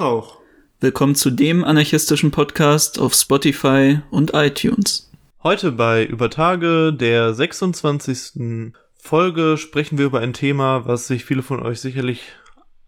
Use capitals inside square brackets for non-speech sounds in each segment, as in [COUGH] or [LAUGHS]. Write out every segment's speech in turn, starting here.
Auch. Willkommen zu dem anarchistischen Podcast auf Spotify und iTunes. Heute bei Übertage der 26. Folge sprechen wir über ein Thema, was sich viele von euch sicherlich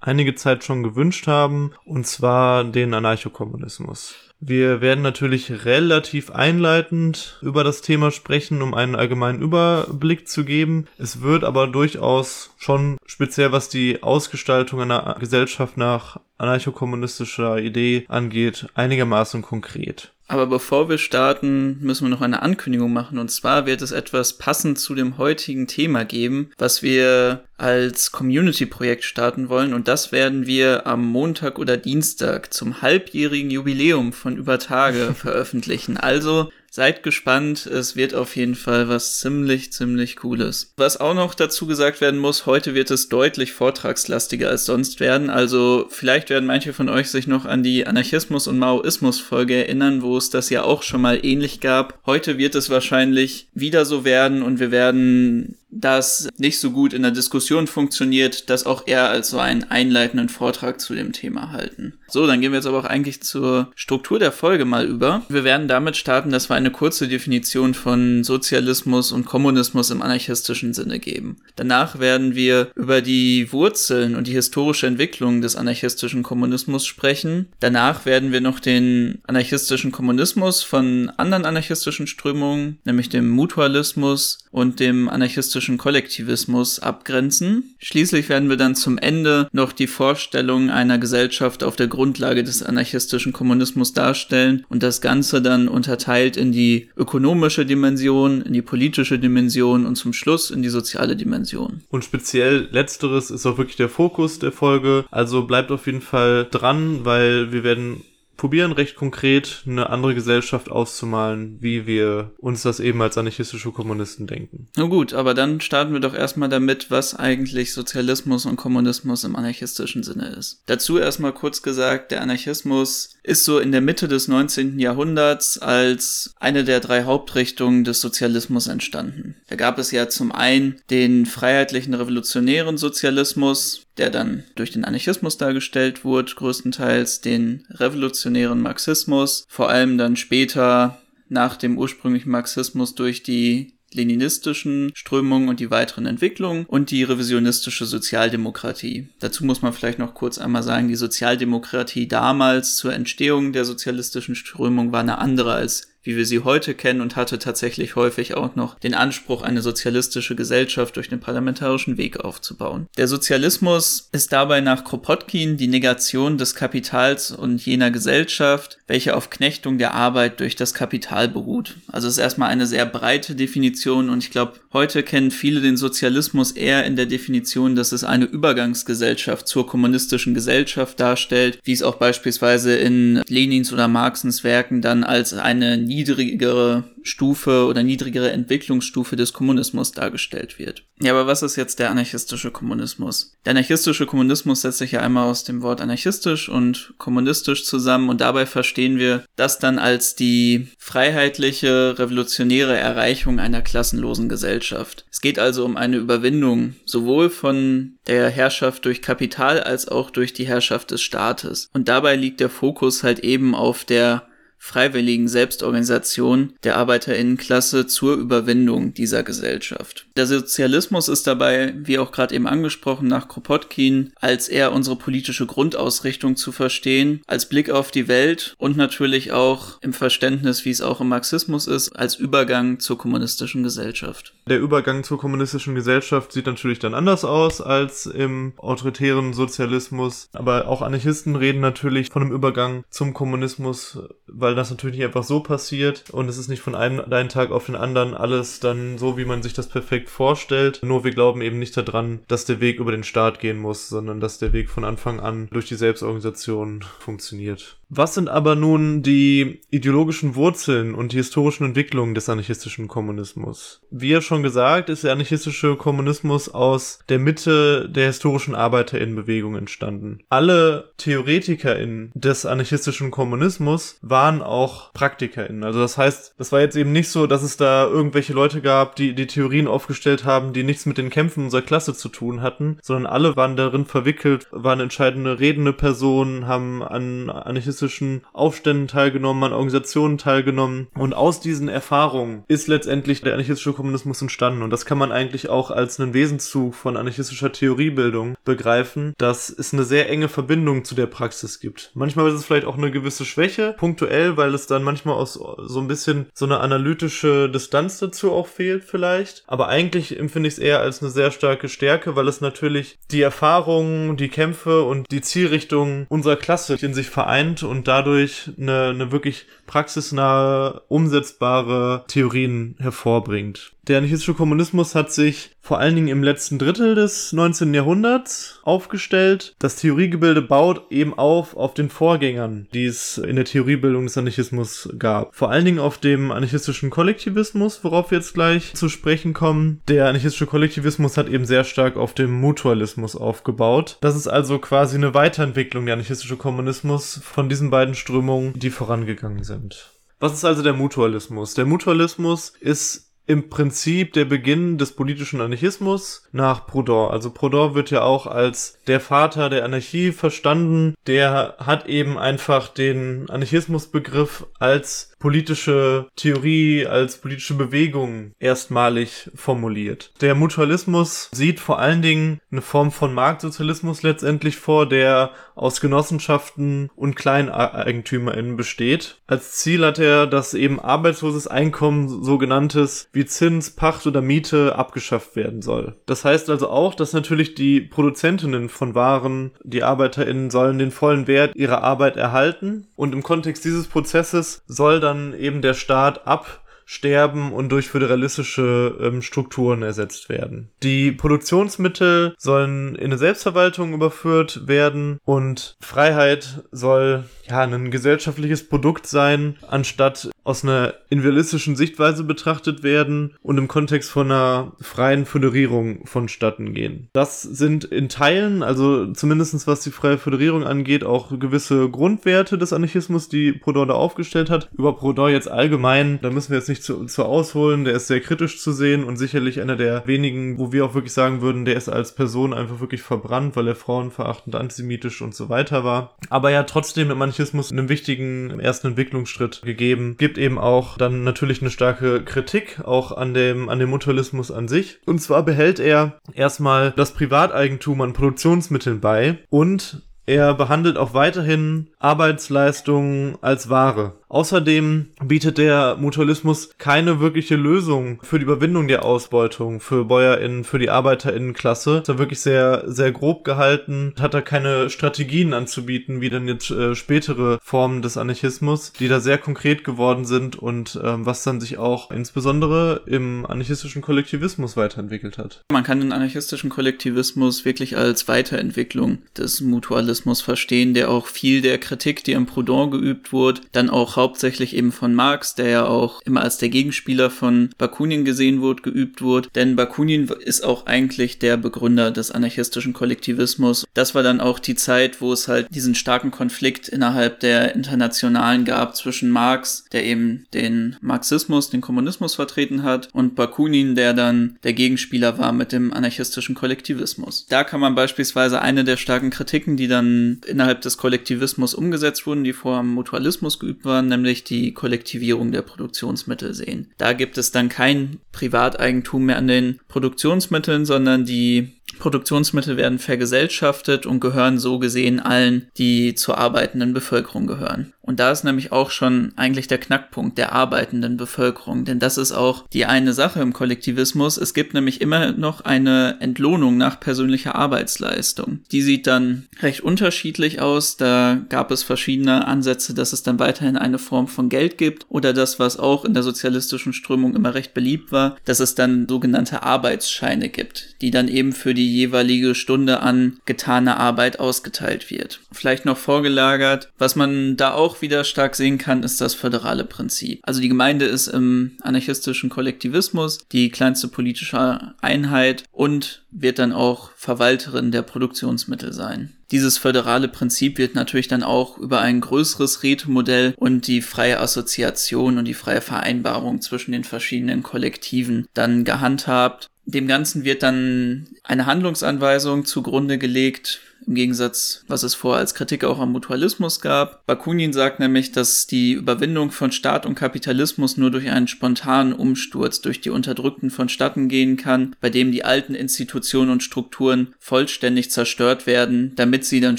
einige Zeit schon gewünscht haben, und zwar den Anarchokommunismus. Wir werden natürlich relativ einleitend über das Thema sprechen, um einen allgemeinen Überblick zu geben. Es wird aber durchaus schon speziell, was die Ausgestaltung einer Gesellschaft nach anarchokommunistischer Idee angeht, einigermaßen konkret. Aber bevor wir starten, müssen wir noch eine Ankündigung machen. Und zwar wird es etwas passend zu dem heutigen Thema geben, was wir als Community-Projekt starten wollen. Und das werden wir am Montag oder Dienstag zum halbjährigen Jubiläum von Übertage [LAUGHS] veröffentlichen. Also Seid gespannt, es wird auf jeden Fall was ziemlich, ziemlich Cooles. Was auch noch dazu gesagt werden muss, heute wird es deutlich vortragslastiger als sonst werden. Also vielleicht werden manche von euch sich noch an die Anarchismus- und Maoismus-Folge erinnern, wo es das ja auch schon mal ähnlich gab. Heute wird es wahrscheinlich wieder so werden und wir werden das nicht so gut in der Diskussion funktioniert, das auch eher als so einen einleitenden Vortrag zu dem Thema halten. So, dann gehen wir jetzt aber auch eigentlich zur Struktur der Folge mal über. Wir werden damit starten, dass wir eine kurze Definition von Sozialismus und Kommunismus im anarchistischen Sinne geben. Danach werden wir über die Wurzeln und die historische Entwicklung des anarchistischen Kommunismus sprechen. Danach werden wir noch den anarchistischen Kommunismus von anderen anarchistischen Strömungen, nämlich dem Mutualismus und dem anarchistischen Kollektivismus abgrenzen. Schließlich werden wir dann zum Ende noch die Vorstellung einer Gesellschaft auf der Grundlage des anarchistischen Kommunismus darstellen und das Ganze dann unterteilt in die ökonomische Dimension, in die politische Dimension und zum Schluss in die soziale Dimension. Und speziell letzteres ist auch wirklich der Fokus der Folge. Also bleibt auf jeden Fall dran, weil wir werden probieren recht konkret eine andere Gesellschaft auszumalen, wie wir uns das eben als anarchistische Kommunisten denken. Na gut, aber dann starten wir doch erstmal damit, was eigentlich Sozialismus und Kommunismus im anarchistischen Sinne ist. Dazu erstmal kurz gesagt, der Anarchismus ist so in der Mitte des 19. Jahrhunderts als eine der drei Hauptrichtungen des Sozialismus entstanden. Da gab es ja zum einen den freiheitlichen revolutionären Sozialismus, der dann durch den Anarchismus dargestellt wurde, größtenteils den revolutionären Marxismus, vor allem dann später nach dem ursprünglichen Marxismus durch die leninistischen Strömungen und die weiteren Entwicklungen und die revisionistische Sozialdemokratie. Dazu muss man vielleicht noch kurz einmal sagen, die Sozialdemokratie damals zur Entstehung der sozialistischen Strömung war eine andere als wie wir sie heute kennen und hatte tatsächlich häufig auch noch den Anspruch, eine sozialistische Gesellschaft durch den parlamentarischen Weg aufzubauen. Der Sozialismus ist dabei nach Kropotkin die Negation des Kapitals und jener Gesellschaft, welche auf Knechtung der Arbeit durch das Kapital beruht. Also ist erstmal eine sehr breite Definition und ich glaube, heute kennen viele den Sozialismus eher in der Definition, dass es eine Übergangsgesellschaft zur kommunistischen Gesellschaft darstellt, wie es auch beispielsweise in Lenins oder Marxens Werken dann als eine niedrigere Stufe oder niedrigere Entwicklungsstufe des Kommunismus dargestellt wird. Ja, aber was ist jetzt der anarchistische Kommunismus? Der anarchistische Kommunismus setzt sich ja einmal aus dem Wort anarchistisch und kommunistisch zusammen und dabei verstehen wir das dann als die freiheitliche, revolutionäre Erreichung einer klassenlosen Gesellschaft. Es geht also um eine Überwindung sowohl von der Herrschaft durch Kapital als auch durch die Herrschaft des Staates. Und dabei liegt der Fokus halt eben auf der freiwilligen Selbstorganisation der Arbeiterinnenklasse zur Überwindung dieser Gesellschaft. Der Sozialismus ist dabei, wie auch gerade eben angesprochen, nach Kropotkin als eher unsere politische Grundausrichtung zu verstehen, als Blick auf die Welt und natürlich auch im Verständnis, wie es auch im Marxismus ist, als Übergang zur kommunistischen Gesellschaft. Der Übergang zur kommunistischen Gesellschaft sieht natürlich dann anders aus als im autoritären Sozialismus, aber auch Anarchisten reden natürlich von einem Übergang zum Kommunismus, weil weil das natürlich nicht einfach so passiert und es ist nicht von einem, einen Tag auf den anderen alles dann so, wie man sich das perfekt vorstellt. Nur wir glauben eben nicht daran, dass der Weg über den Staat gehen muss, sondern dass der Weg von Anfang an durch die Selbstorganisation funktioniert. Was sind aber nun die ideologischen Wurzeln und die historischen Entwicklungen des anarchistischen Kommunismus? Wie ja schon gesagt, ist der anarchistische Kommunismus aus der Mitte der historischen Arbeiterinnenbewegung entstanden. Alle TheoretikerInnen des anarchistischen Kommunismus waren auch PraktikerInnen. Also das heißt, das war jetzt eben nicht so, dass es da irgendwelche Leute gab, die die Theorien aufgestellt haben, die nichts mit den Kämpfen unserer Klasse zu tun hatten, sondern alle waren darin verwickelt, waren entscheidende redende Personen, haben an anarchistischen anarchistischen Aufständen teilgenommen, an Organisationen teilgenommen. Und aus diesen Erfahrungen ist letztendlich der anarchistische Kommunismus entstanden. Und das kann man eigentlich auch als einen Wesenszug von anarchistischer Theoriebildung begreifen, dass es eine sehr enge Verbindung zu der Praxis gibt. Manchmal ist es vielleicht auch eine gewisse Schwäche, punktuell, weil es dann manchmal auch so ein bisschen so eine analytische Distanz dazu auch fehlt vielleicht. Aber eigentlich empfinde ich es eher als eine sehr starke Stärke, weil es natürlich die Erfahrungen, die Kämpfe und die Zielrichtung unserer Klasse in sich vereint und dadurch eine, eine wirklich praxisnahe, umsetzbare Theorien hervorbringt. Der anarchistische Kommunismus hat sich vor allen Dingen im letzten Drittel des 19. Jahrhunderts aufgestellt. Das Theoriegebilde baut eben auf auf den Vorgängern, die es in der Theoriebildung des Anarchismus gab. Vor allen Dingen auf dem anarchistischen Kollektivismus, worauf wir jetzt gleich zu sprechen kommen. Der anarchistische Kollektivismus hat eben sehr stark auf dem Mutualismus aufgebaut. Das ist also quasi eine Weiterentwicklung der anarchistische Kommunismus von diesen beiden Strömungen, die vorangegangen sind. Was ist also der Mutualismus? Der Mutualismus ist im Prinzip der Beginn des politischen Anarchismus nach Proudhon. Also Proudhon wird ja auch als der Vater der Anarchie verstanden. Der hat eben einfach den Anarchismusbegriff als politische Theorie, als politische Bewegung erstmalig formuliert. Der Mutualismus sieht vor allen Dingen eine Form von Marktsozialismus letztendlich vor, der aus Genossenschaften und KleineigentümerInnen besteht. Als Ziel hat er, dass eben arbeitsloses Einkommen, sogenanntes wie Zins, Pacht oder Miete, abgeschafft werden soll. Das heißt also auch, dass natürlich die Produzentinnen von Waren, die ArbeiterInnen sollen den vollen Wert ihrer Arbeit erhalten und im Kontext dieses Prozesses soll dann dann eben der Staat absterben und durch föderalistische ähm, Strukturen ersetzt werden. Die Produktionsmittel sollen in eine Selbstverwaltung überführt werden und Freiheit soll ja ein gesellschaftliches Produkt sein, anstatt aus einer individualistischen Sichtweise betrachtet werden und im Kontext von einer freien Föderierung vonstatten gehen. Das sind in Teilen, also zumindestens was die freie Föderierung angeht, auch gewisse Grundwerte des Anarchismus, die Proudhon da aufgestellt hat. Über Proudhon jetzt allgemein, da müssen wir jetzt nicht zu, zu ausholen, der ist sehr kritisch zu sehen und sicherlich einer der wenigen, wo wir auch wirklich sagen würden, der ist als Person einfach wirklich verbrannt, weil er frauenverachtend, antisemitisch und so weiter war. Aber ja trotzdem im Anarchismus einen wichtigen ersten Entwicklungsschritt gegeben. Gibt eben auch dann natürlich eine starke Kritik auch an dem, an dem Mutualismus an sich. Und zwar behält er erstmal das Privateigentum an Produktionsmitteln bei und er behandelt auch weiterhin Arbeitsleistungen als Ware. Außerdem bietet der Mutualismus keine wirkliche Lösung für die Überwindung der Ausbeutung für BäuerInnen, für die ArbeiterInnenklasse. Ist er wirklich sehr, sehr grob gehalten, hat er keine Strategien anzubieten, wie dann jetzt äh, spätere Formen des Anarchismus, die da sehr konkret geworden sind und ähm, was dann sich auch insbesondere im anarchistischen Kollektivismus weiterentwickelt hat. Man kann den anarchistischen Kollektivismus wirklich als Weiterentwicklung des Mutualismus verstehen, der auch viel der Kritik, die am Proudhon geübt wurde, dann auch hauptsächlich eben von Marx, der ja auch immer als der Gegenspieler von Bakunin gesehen wurde, geübt wurde. Denn Bakunin ist auch eigentlich der Begründer des anarchistischen Kollektivismus. Das war dann auch die Zeit, wo es halt diesen starken Konflikt innerhalb der Internationalen gab zwischen Marx, der eben den Marxismus, den Kommunismus vertreten hat, und Bakunin, der dann der Gegenspieler war mit dem anarchistischen Kollektivismus. Da kann man beispielsweise eine der starken Kritiken, die dann innerhalb des Kollektivismus umgesetzt wurden, die vor dem Mutualismus geübt waren, nämlich die Kollektivierung der Produktionsmittel sehen. Da gibt es dann kein Privateigentum mehr an den Produktionsmitteln, sondern die Produktionsmittel werden vergesellschaftet und gehören so gesehen allen, die zur arbeitenden Bevölkerung gehören. Und da ist nämlich auch schon eigentlich der Knackpunkt der arbeitenden Bevölkerung, denn das ist auch die eine Sache im Kollektivismus. Es gibt nämlich immer noch eine Entlohnung nach persönlicher Arbeitsleistung. Die sieht dann recht unterschiedlich aus. Da gab es verschiedene Ansätze, dass es dann weiterhin eine Form von Geld gibt oder das, was auch in der sozialistischen Strömung immer recht beliebt war, dass es dann sogenannte Arbeitsscheine gibt, die dann eben für die die jeweilige Stunde an getaner Arbeit ausgeteilt wird. Vielleicht noch vorgelagert, was man da auch wieder stark sehen kann, ist das föderale Prinzip. Also die Gemeinde ist im anarchistischen Kollektivismus die kleinste politische Einheit und wird dann auch Verwalterin der Produktionsmittel sein. Dieses föderale Prinzip wird natürlich dann auch über ein größeres Rätemodell und die freie Assoziation und die freie Vereinbarung zwischen den verschiedenen Kollektiven dann gehandhabt. Dem Ganzen wird dann eine Handlungsanweisung zugrunde gelegt, im Gegensatz, was es vorher als Kritik auch am Mutualismus gab. Bakunin sagt nämlich, dass die Überwindung von Staat und Kapitalismus nur durch einen spontanen Umsturz durch die Unterdrückten vonstatten gehen kann, bei dem die alten Institutionen und Strukturen vollständig zerstört werden, damit sie dann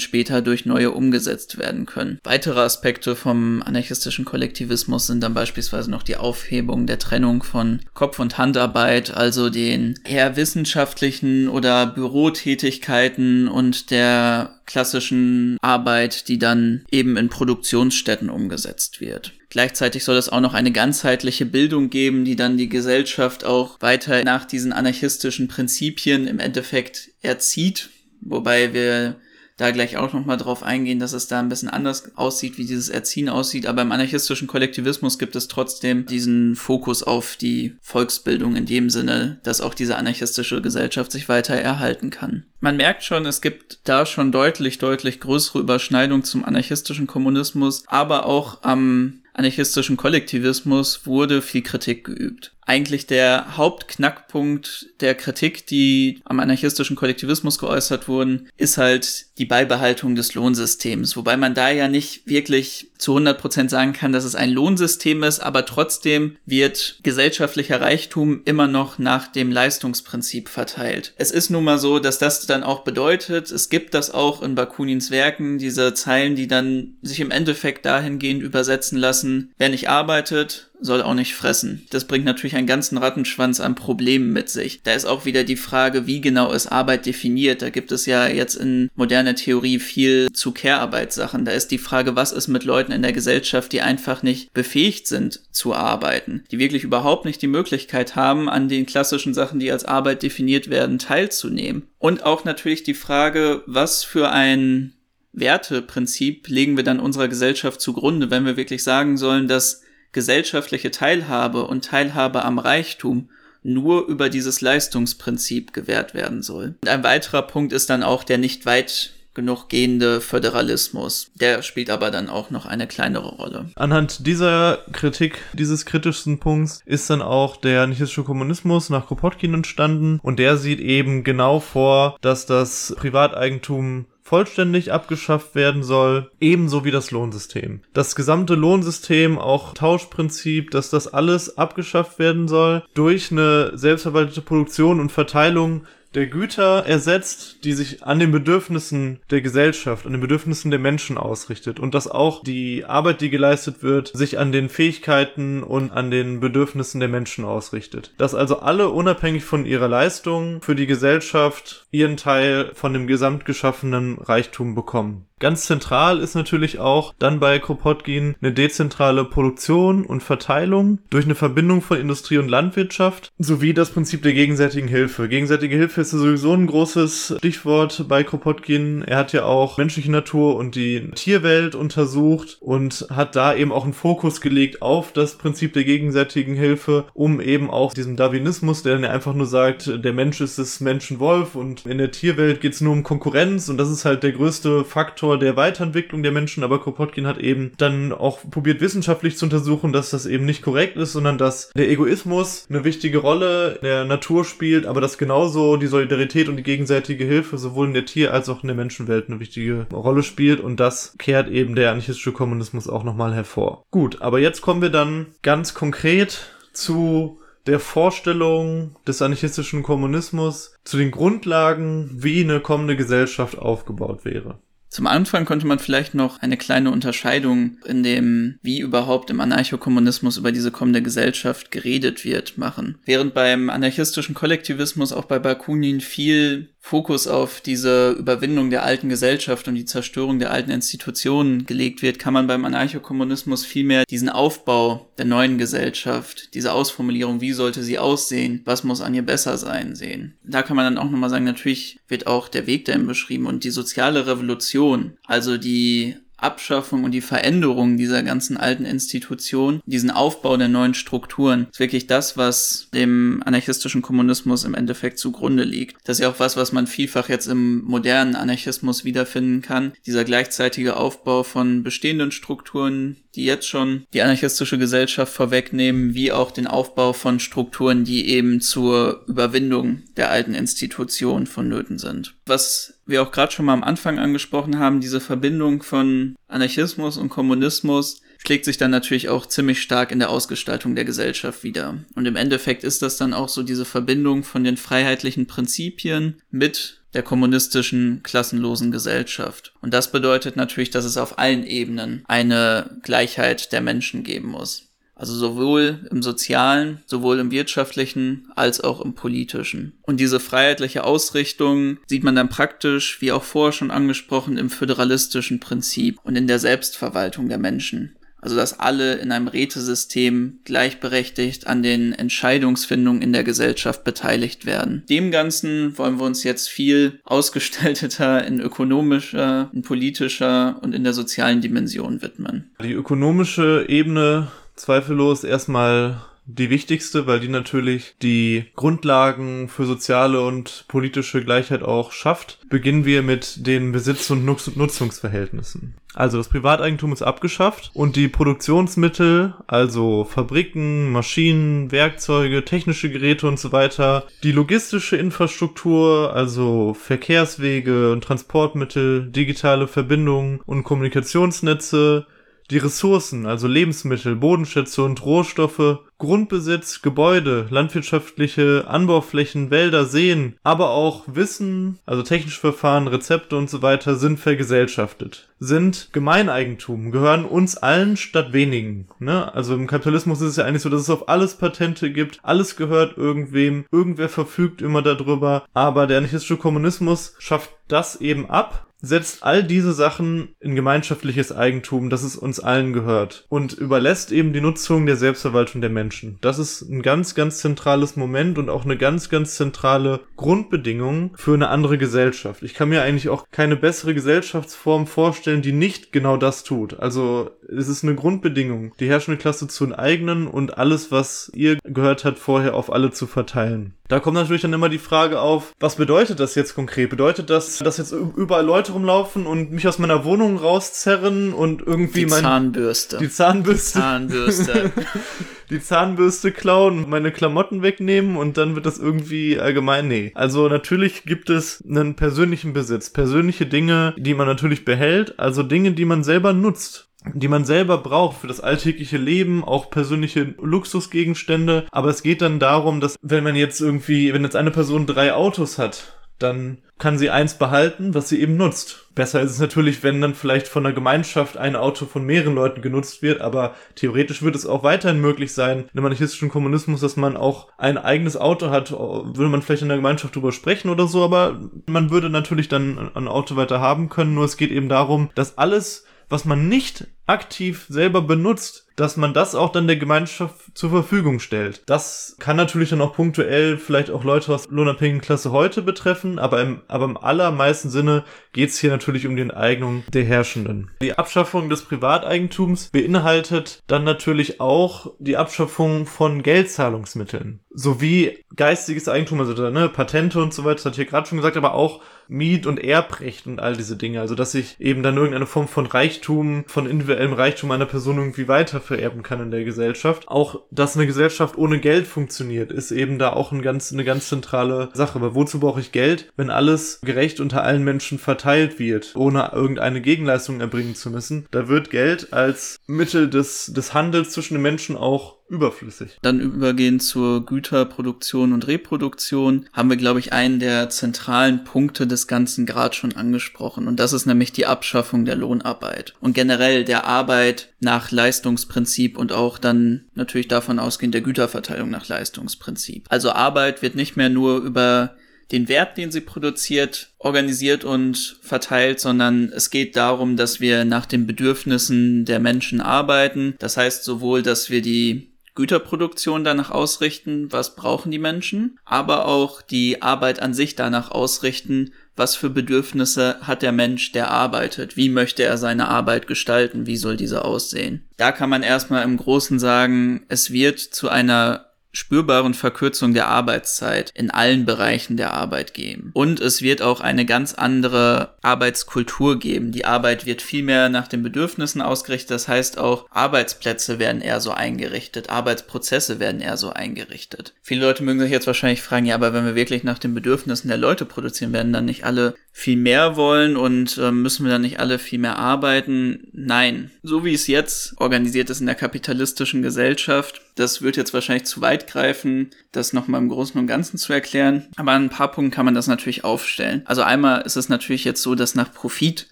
später durch neue umgesetzt werden können. Weitere Aspekte vom anarchistischen Kollektivismus sind dann beispielsweise noch die Aufhebung der Trennung von Kopf- und Handarbeit, also den eher wissenschaftlichen oder Bürotätigkeiten und der der klassischen Arbeit, die dann eben in Produktionsstätten umgesetzt wird. Gleichzeitig soll es auch noch eine ganzheitliche Bildung geben, die dann die Gesellschaft auch weiter nach diesen anarchistischen Prinzipien im Endeffekt erzieht, wobei wir da gleich auch nochmal drauf eingehen, dass es da ein bisschen anders aussieht, wie dieses Erziehen aussieht. Aber im anarchistischen Kollektivismus gibt es trotzdem diesen Fokus auf die Volksbildung in dem Sinne, dass auch diese anarchistische Gesellschaft sich weiter erhalten kann. Man merkt schon, es gibt da schon deutlich, deutlich größere Überschneidungen zum anarchistischen Kommunismus, aber auch am anarchistischen Kollektivismus wurde viel Kritik geübt eigentlich der Hauptknackpunkt der Kritik, die am anarchistischen Kollektivismus geäußert wurden, ist halt die Beibehaltung des Lohnsystems. Wobei man da ja nicht wirklich zu 100 Prozent sagen kann, dass es ein Lohnsystem ist, aber trotzdem wird gesellschaftlicher Reichtum immer noch nach dem Leistungsprinzip verteilt. Es ist nun mal so, dass das dann auch bedeutet, es gibt das auch in Bakunins Werken, diese Zeilen, die dann sich im Endeffekt dahingehend übersetzen lassen, wer nicht arbeitet, soll auch nicht fressen. Das bringt natürlich einen ganzen Rattenschwanz an Problemen mit sich. Da ist auch wieder die Frage, wie genau ist Arbeit definiert. Da gibt es ja jetzt in moderner Theorie viel zu Care-Arbeit-Sachen. Da ist die Frage, was ist mit Leuten in der Gesellschaft, die einfach nicht befähigt sind zu arbeiten, die wirklich überhaupt nicht die Möglichkeit haben, an den klassischen Sachen, die als Arbeit definiert werden, teilzunehmen. Und auch natürlich die Frage, was für ein Werteprinzip legen wir dann unserer Gesellschaft zugrunde, wenn wir wirklich sagen sollen, dass gesellschaftliche Teilhabe und Teilhabe am Reichtum nur über dieses Leistungsprinzip gewährt werden soll. Und ein weiterer Punkt ist dann auch der nicht weit genug gehende Föderalismus. Der spielt aber dann auch noch eine kleinere Rolle. Anhand dieser Kritik, dieses kritischsten Punkts, ist dann auch der anarchistische Kommunismus nach Kropotkin entstanden und der sieht eben genau vor, dass das Privateigentum vollständig abgeschafft werden soll, ebenso wie das Lohnsystem. Das gesamte Lohnsystem, auch Tauschprinzip, dass das alles abgeschafft werden soll durch eine selbstverwaltete Produktion und Verteilung der Güter ersetzt, die sich an den Bedürfnissen der Gesellschaft, an den Bedürfnissen der Menschen ausrichtet und dass auch die Arbeit, die geleistet wird, sich an den Fähigkeiten und an den Bedürfnissen der Menschen ausrichtet. Dass also alle unabhängig von ihrer Leistung für die Gesellschaft ihren Teil von dem gesamtgeschaffenen Reichtum bekommen. Ganz zentral ist natürlich auch dann bei Kropotkin eine dezentrale Produktion und Verteilung durch eine Verbindung von Industrie und Landwirtschaft sowie das Prinzip der gegenseitigen Hilfe. Gegenseitige Hilfe ist sowieso ein großes Stichwort bei Kropotkin. Er hat ja auch menschliche Natur und die Tierwelt untersucht und hat da eben auch einen Fokus gelegt auf das Prinzip der gegenseitigen Hilfe, um eben auch diesen Darwinismus, der dann einfach nur sagt, der Mensch ist das Menschenwolf und in der Tierwelt geht es nur um Konkurrenz und das ist halt der größte Faktor Faktor der Weiterentwicklung der Menschen, aber Kropotkin hat eben dann auch probiert wissenschaftlich zu untersuchen, dass das eben nicht korrekt ist, sondern dass der Egoismus eine wichtige Rolle in der Natur spielt, aber dass genauso die Solidarität und die gegenseitige Hilfe sowohl in der Tier- als auch in der Menschenwelt eine wichtige Rolle spielt und das kehrt eben der anarchistische Kommunismus auch nochmal hervor. Gut, aber jetzt kommen wir dann ganz konkret zu der Vorstellung des anarchistischen Kommunismus zu den Grundlagen, wie eine kommende Gesellschaft aufgebaut wäre. Zum Anfang konnte man vielleicht noch eine kleine Unterscheidung in dem, wie überhaupt im Anarchokommunismus über diese kommende Gesellschaft geredet wird, machen. Während beim anarchistischen Kollektivismus auch bei Bakunin viel Fokus auf diese Überwindung der alten Gesellschaft und die Zerstörung der alten Institutionen gelegt wird, kann man beim Anarchokommunismus vielmehr diesen Aufbau der neuen Gesellschaft, diese Ausformulierung, wie sollte sie aussehen, was muss an ihr besser sein, sehen. Da kann man dann auch nochmal sagen, natürlich wird auch der Weg dahin beschrieben und die soziale Revolution, also die Abschaffung und die Veränderung dieser ganzen alten Institutionen, diesen Aufbau der neuen Strukturen, ist wirklich das, was dem anarchistischen Kommunismus im Endeffekt zugrunde liegt. Das ist ja auch was, was man vielfach jetzt im modernen Anarchismus wiederfinden kann. Dieser gleichzeitige Aufbau von bestehenden Strukturen, die jetzt schon die anarchistische Gesellschaft vorwegnehmen, wie auch den Aufbau von Strukturen, die eben zur Überwindung der alten Institutionen vonnöten sind. Was wir auch gerade schon mal am Anfang angesprochen haben, diese Verbindung von Anarchismus und Kommunismus schlägt sich dann natürlich auch ziemlich stark in der Ausgestaltung der Gesellschaft wieder. Und im Endeffekt ist das dann auch so diese Verbindung von den freiheitlichen Prinzipien mit der kommunistischen klassenlosen Gesellschaft. Und das bedeutet natürlich, dass es auf allen Ebenen eine Gleichheit der Menschen geben muss. Also sowohl im sozialen, sowohl im wirtschaftlichen als auch im politischen. Und diese freiheitliche Ausrichtung sieht man dann praktisch, wie auch vorher schon angesprochen, im föderalistischen Prinzip und in der Selbstverwaltung der Menschen. Also dass alle in einem Rätesystem gleichberechtigt an den Entscheidungsfindungen in der Gesellschaft beteiligt werden. Dem Ganzen wollen wir uns jetzt viel ausgestalteter in ökonomischer, in politischer und in der sozialen Dimension widmen. Die ökonomische Ebene zweifellos erstmal die wichtigste, weil die natürlich die Grundlagen für soziale und politische Gleichheit auch schafft. Beginnen wir mit den Besitz- und Nutzungsverhältnissen. Also das Privateigentum ist abgeschafft und die Produktionsmittel, also Fabriken, Maschinen, Werkzeuge, technische Geräte und so weiter, die logistische Infrastruktur, also Verkehrswege und Transportmittel, digitale Verbindungen und Kommunikationsnetze, die Ressourcen, also Lebensmittel, Bodenschätze und Rohstoffe, Grundbesitz, Gebäude, landwirtschaftliche Anbauflächen, Wälder, Seen, aber auch Wissen, also technische Verfahren, Rezepte und so weiter sind vergesellschaftet, sind Gemeineigentum, gehören uns allen statt wenigen. Ne? Also im Kapitalismus ist es ja eigentlich so, dass es auf alles Patente gibt, alles gehört irgendwem, irgendwer verfügt immer darüber, aber der anarchistische Kommunismus schafft das eben ab setzt all diese Sachen in gemeinschaftliches Eigentum, dass es uns allen gehört und überlässt eben die Nutzung der Selbstverwaltung der Menschen. Das ist ein ganz, ganz zentrales Moment und auch eine ganz, ganz zentrale Grundbedingung für eine andere Gesellschaft. Ich kann mir eigentlich auch keine bessere Gesellschaftsform vorstellen, die nicht genau das tut. Also es ist eine Grundbedingung, die herrschende Klasse zu enteignen und alles, was ihr gehört hat, vorher auf alle zu verteilen. Da kommt natürlich dann immer die Frage auf, was bedeutet das jetzt konkret? Bedeutet das, dass jetzt überall Leute rumlaufen und mich aus meiner Wohnung rauszerren und irgendwie die mein... Zahnbürste. Die Zahnbürste. Zahnbürste. [LAUGHS] die Zahnbürste klauen, meine Klamotten wegnehmen und dann wird das irgendwie allgemein. Nee. Also natürlich gibt es einen persönlichen Besitz, persönliche Dinge, die man natürlich behält, also Dinge, die man selber nutzt die man selber braucht für das alltägliche Leben, auch persönliche Luxusgegenstände. Aber es geht dann darum, dass wenn man jetzt irgendwie, wenn jetzt eine Person drei Autos hat, dann kann sie eins behalten, was sie eben nutzt. Besser ist es natürlich, wenn dann vielleicht von der Gemeinschaft ein Auto von mehreren Leuten genutzt wird, aber theoretisch wird es auch weiterhin möglich sein, im anarchistischen Kommunismus, dass man auch ein eigenes Auto hat, würde man vielleicht in der Gemeinschaft drüber sprechen oder so, aber man würde natürlich dann ein Auto weiter haben können, nur es geht eben darum, dass alles was man nicht aktiv selber benutzt, dass man das auch dann der Gemeinschaft zur Verfügung stellt. Das kann natürlich dann auch punktuell vielleicht auch Leute aus lohnabhängigen Klasse heute betreffen, aber im, aber im allermeisten Sinne geht es hier natürlich um die Enteignung der Herrschenden. Die Abschaffung des Privateigentums beinhaltet dann natürlich auch die Abschaffung von Geldzahlungsmitteln sowie geistiges Eigentum, also ne, Patente und so weiter, das ich ja gerade schon gesagt, aber auch Miet- und Erbrecht und all diese Dinge. Also, dass ich eben dann irgendeine Form von Reichtum, von individuellem Reichtum einer Person irgendwie weiter vererben kann in der Gesellschaft. Auch, dass eine Gesellschaft ohne Geld funktioniert, ist eben da auch ein ganz, eine ganz zentrale Sache. Aber wozu brauche ich Geld, wenn alles gerecht unter allen Menschen verteilt wird, ohne irgendeine Gegenleistung erbringen zu müssen? Da wird Geld als Mittel des, des Handels zwischen den Menschen auch überflüssig. Dann übergehen zur Güterproduktion und Reproduktion haben wir, glaube ich, einen der zentralen Punkte des Ganzen gerade schon angesprochen. Und das ist nämlich die Abschaffung der Lohnarbeit. Und generell der Arbeit nach Leistungsprinzip und auch dann natürlich davon ausgehend der Güterverteilung nach Leistungsprinzip. Also Arbeit wird nicht mehr nur über den Wert, den sie produziert, organisiert und verteilt, sondern es geht darum, dass wir nach den Bedürfnissen der Menschen arbeiten. Das heißt sowohl, dass wir die Güterproduktion danach ausrichten, was brauchen die Menschen, aber auch die Arbeit an sich danach ausrichten, was für Bedürfnisse hat der Mensch, der arbeitet, wie möchte er seine Arbeit gestalten, wie soll diese aussehen. Da kann man erstmal im Großen sagen, es wird zu einer spürbaren Verkürzung der Arbeitszeit in allen Bereichen der Arbeit geben. Und es wird auch eine ganz andere Arbeitskultur geben. Die Arbeit wird viel mehr nach den Bedürfnissen ausgerichtet. Das heißt auch, Arbeitsplätze werden eher so eingerichtet, Arbeitsprozesse werden eher so eingerichtet. Viele Leute mögen sich jetzt wahrscheinlich fragen, ja, aber wenn wir wirklich nach den Bedürfnissen der Leute produzieren, werden dann nicht alle viel mehr wollen und äh, müssen wir dann nicht alle viel mehr arbeiten? Nein. So wie es jetzt organisiert ist in der kapitalistischen Gesellschaft, das wird jetzt wahrscheinlich zu weit greifen, das nochmal im Großen und Ganzen zu erklären. Aber an ein paar Punkten kann man das natürlich aufstellen. Also einmal ist es natürlich jetzt so, dass nach Profit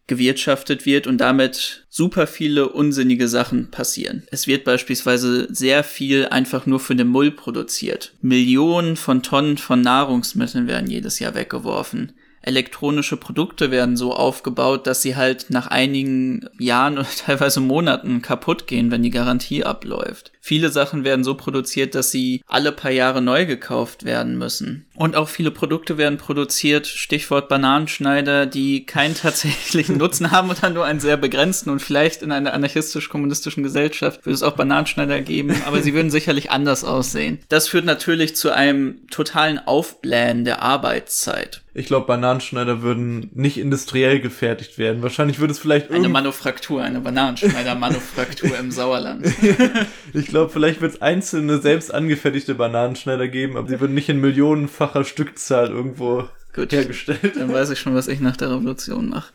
gewirtschaftet wird und damit super viele unsinnige Sachen passieren. Es wird beispielsweise sehr viel einfach nur für den Müll produziert. Millionen von Tonnen von Nahrungsmitteln werden jedes Jahr weggeworfen elektronische Produkte werden so aufgebaut, dass sie halt nach einigen Jahren oder [LAUGHS] teilweise Monaten kaputt gehen, wenn die Garantie abläuft. Viele Sachen werden so produziert, dass sie alle paar Jahre neu gekauft werden müssen. Und auch viele Produkte werden produziert, Stichwort Bananenschneider, die keinen [LAUGHS] tatsächlichen Nutzen haben oder nur einen sehr begrenzten und vielleicht in einer anarchistisch-kommunistischen Gesellschaft würde es auch Bananenschneider geben, [LAUGHS] aber sie würden sicherlich anders aussehen. Das führt natürlich zu einem totalen Aufblähen der Arbeitszeit. Ich glaube, Bananenschneider würden nicht industriell gefertigt werden. Wahrscheinlich würde es vielleicht eine Manufaktur, eine Bananenschneider-Manufaktur im Sauerland. [LAUGHS] ich glaube, vielleicht wird es einzelne selbst angefertigte Bananenschneider geben, aber sie würden nicht in millionenfacher Stückzahl irgendwo Gut, hergestellt. Dann weiß ich schon, was ich nach der Revolution mache.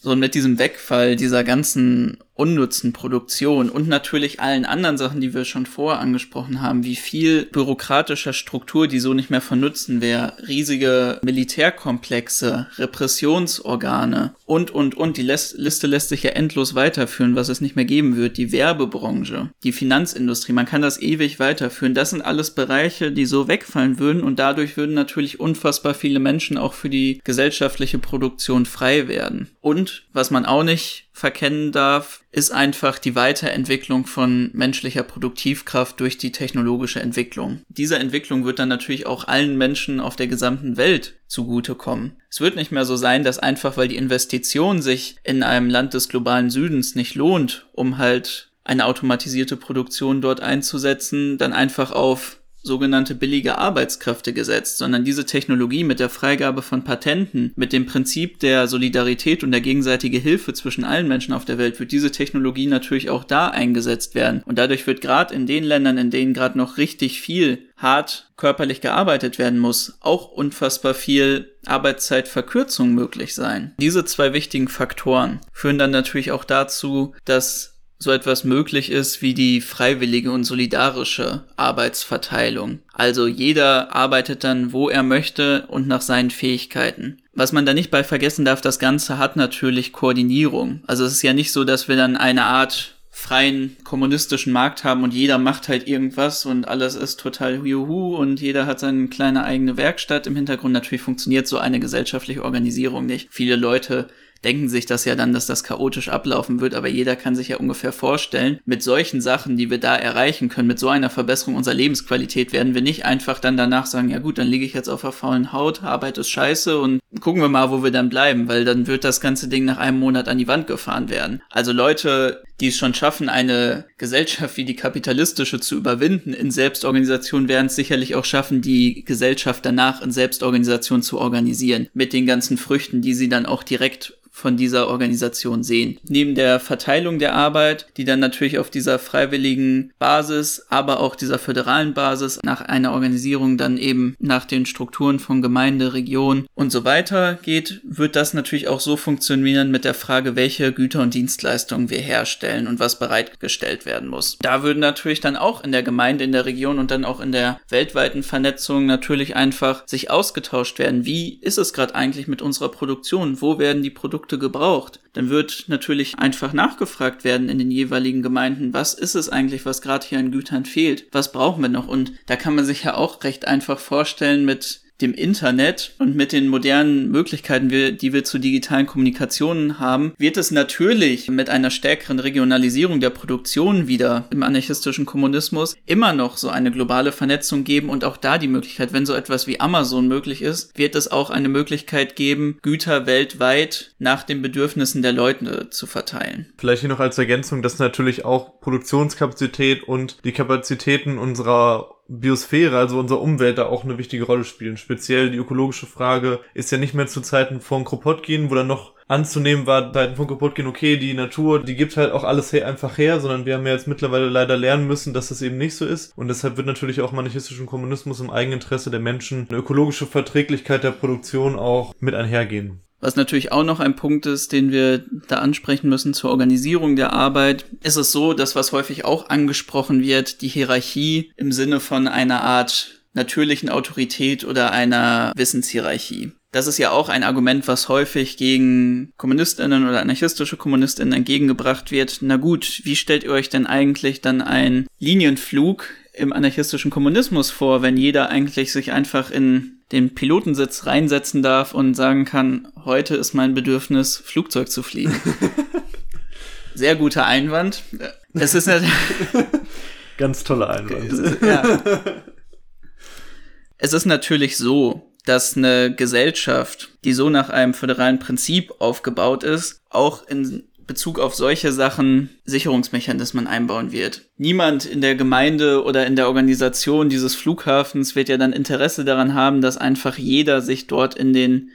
so, und mit diesem Wegfall dieser ganzen unnutzen Produktion und natürlich allen anderen Sachen, die wir schon vorher angesprochen haben, wie viel bürokratischer Struktur, die so nicht mehr von Nutzen wäre, riesige Militärkomplexe, Repressionsorgane und, und, und. Die Liste lässt sich ja endlos weiterführen, was es nicht mehr geben wird. Die Werbebranche, die Finanzindustrie, man kann das ewig weiterführen. Das sind alles Bereiche, die so wegfallen würden und dadurch würden natürlich unfassbar viele Menschen auch für die gesellschaftliche Produktion frei werden. Und was man auch nicht verkennen darf, ist einfach die Weiterentwicklung von menschlicher Produktivkraft durch die technologische Entwicklung. Diese Entwicklung wird dann natürlich auch allen Menschen auf der gesamten Welt zugutekommen. Es wird nicht mehr so sein, dass einfach weil die Investition sich in einem Land des globalen Südens nicht lohnt, um halt eine automatisierte Produktion dort einzusetzen, dann einfach auf sogenannte billige Arbeitskräfte gesetzt, sondern diese Technologie mit der Freigabe von Patenten, mit dem Prinzip der Solidarität und der gegenseitige Hilfe zwischen allen Menschen auf der Welt, wird diese Technologie natürlich auch da eingesetzt werden. Und dadurch wird gerade in den Ländern, in denen gerade noch richtig viel hart körperlich gearbeitet werden muss, auch unfassbar viel Arbeitszeitverkürzung möglich sein. Diese zwei wichtigen Faktoren führen dann natürlich auch dazu, dass so etwas möglich ist wie die freiwillige und solidarische Arbeitsverteilung. Also jeder arbeitet dann, wo er möchte und nach seinen Fähigkeiten. Was man da nicht bei vergessen darf, das Ganze hat natürlich Koordinierung. Also es ist ja nicht so, dass wir dann eine Art freien kommunistischen Markt haben und jeder macht halt irgendwas und alles ist total juhu und jeder hat seine kleine eigene Werkstatt im Hintergrund. Natürlich funktioniert so eine gesellschaftliche Organisierung nicht. Viele Leute denken sich das ja dann, dass das chaotisch ablaufen wird, aber jeder kann sich ja ungefähr vorstellen, mit solchen Sachen, die wir da erreichen können, mit so einer Verbesserung unserer Lebensqualität, werden wir nicht einfach dann danach sagen, ja gut, dann liege ich jetzt auf der faulen Haut, Arbeit ist scheiße und gucken wir mal, wo wir dann bleiben, weil dann wird das ganze Ding nach einem Monat an die Wand gefahren werden. Also Leute, die es schon schaffen, eine Gesellschaft wie die kapitalistische zu überwinden in Selbstorganisation, werden es sicherlich auch schaffen, die Gesellschaft danach in Selbstorganisation zu organisieren, mit den ganzen Früchten, die sie dann auch direkt von dieser Organisation sehen. Neben der Verteilung der Arbeit, die dann natürlich auf dieser freiwilligen Basis, aber auch dieser föderalen Basis nach einer Organisierung dann eben nach den Strukturen von Gemeinde, Region und so weiter geht, wird das natürlich auch so funktionieren mit der Frage, welche Güter und Dienstleistungen wir herstellen und was bereitgestellt werden muss. Da würden natürlich dann auch in der Gemeinde, in der Region und dann auch in der weltweiten Vernetzung natürlich einfach sich ausgetauscht werden. Wie ist es gerade eigentlich mit unserer Produktion? Wo werden die Produkte Produkte gebraucht, dann wird natürlich einfach nachgefragt werden in den jeweiligen Gemeinden, was ist es eigentlich, was gerade hier an Gütern fehlt, was brauchen wir noch? Und da kann man sich ja auch recht einfach vorstellen mit dem Internet und mit den modernen Möglichkeiten, die wir zu digitalen Kommunikationen haben, wird es natürlich mit einer stärkeren Regionalisierung der Produktion wieder im anarchistischen Kommunismus immer noch so eine globale Vernetzung geben und auch da die Möglichkeit, wenn so etwas wie Amazon möglich ist, wird es auch eine Möglichkeit geben, Güter weltweit nach den Bedürfnissen der Leute zu verteilen. Vielleicht hier noch als Ergänzung, dass natürlich auch Produktionskapazität und die Kapazitäten unserer Biosphäre, also unserer Umwelt, da auch eine wichtige Rolle spielen. Speziell die ökologische Frage ist ja nicht mehr zu Zeiten von Kropotkin, wo dann noch anzunehmen war, Zeiten von Kropotkin, okay, die Natur, die gibt halt auch alles her, einfach her, sondern wir haben ja jetzt mittlerweile leider lernen müssen, dass das eben nicht so ist. Und deshalb wird natürlich auch manichistischen Kommunismus im Eigeninteresse der Menschen eine ökologische Verträglichkeit der Produktion auch mit einhergehen. Was natürlich auch noch ein Punkt ist, den wir da ansprechen müssen zur Organisierung der Arbeit, ist es so, dass was häufig auch angesprochen wird, die Hierarchie im Sinne von einer Art natürlichen Autorität oder einer Wissenshierarchie. Das ist ja auch ein Argument, was häufig gegen Kommunistinnen oder anarchistische Kommunistinnen entgegengebracht wird. Na gut, wie stellt ihr euch denn eigentlich dann einen Linienflug im anarchistischen Kommunismus vor, wenn jeder eigentlich sich einfach in den Pilotensitz reinsetzen darf und sagen kann, heute ist mein Bedürfnis, Flugzeug zu fliegen. [LAUGHS] Sehr guter Einwand. Es ist nicht [LAUGHS] ganz toller Einwand. Ja. es ist natürlich so, dass eine Gesellschaft, die so nach einem föderalen Prinzip aufgebaut ist, auch in Bezug auf solche Sachen Sicherungsmechanismen einbauen wird. Niemand in der Gemeinde oder in der Organisation dieses Flughafens wird ja dann Interesse daran haben, dass einfach jeder sich dort in den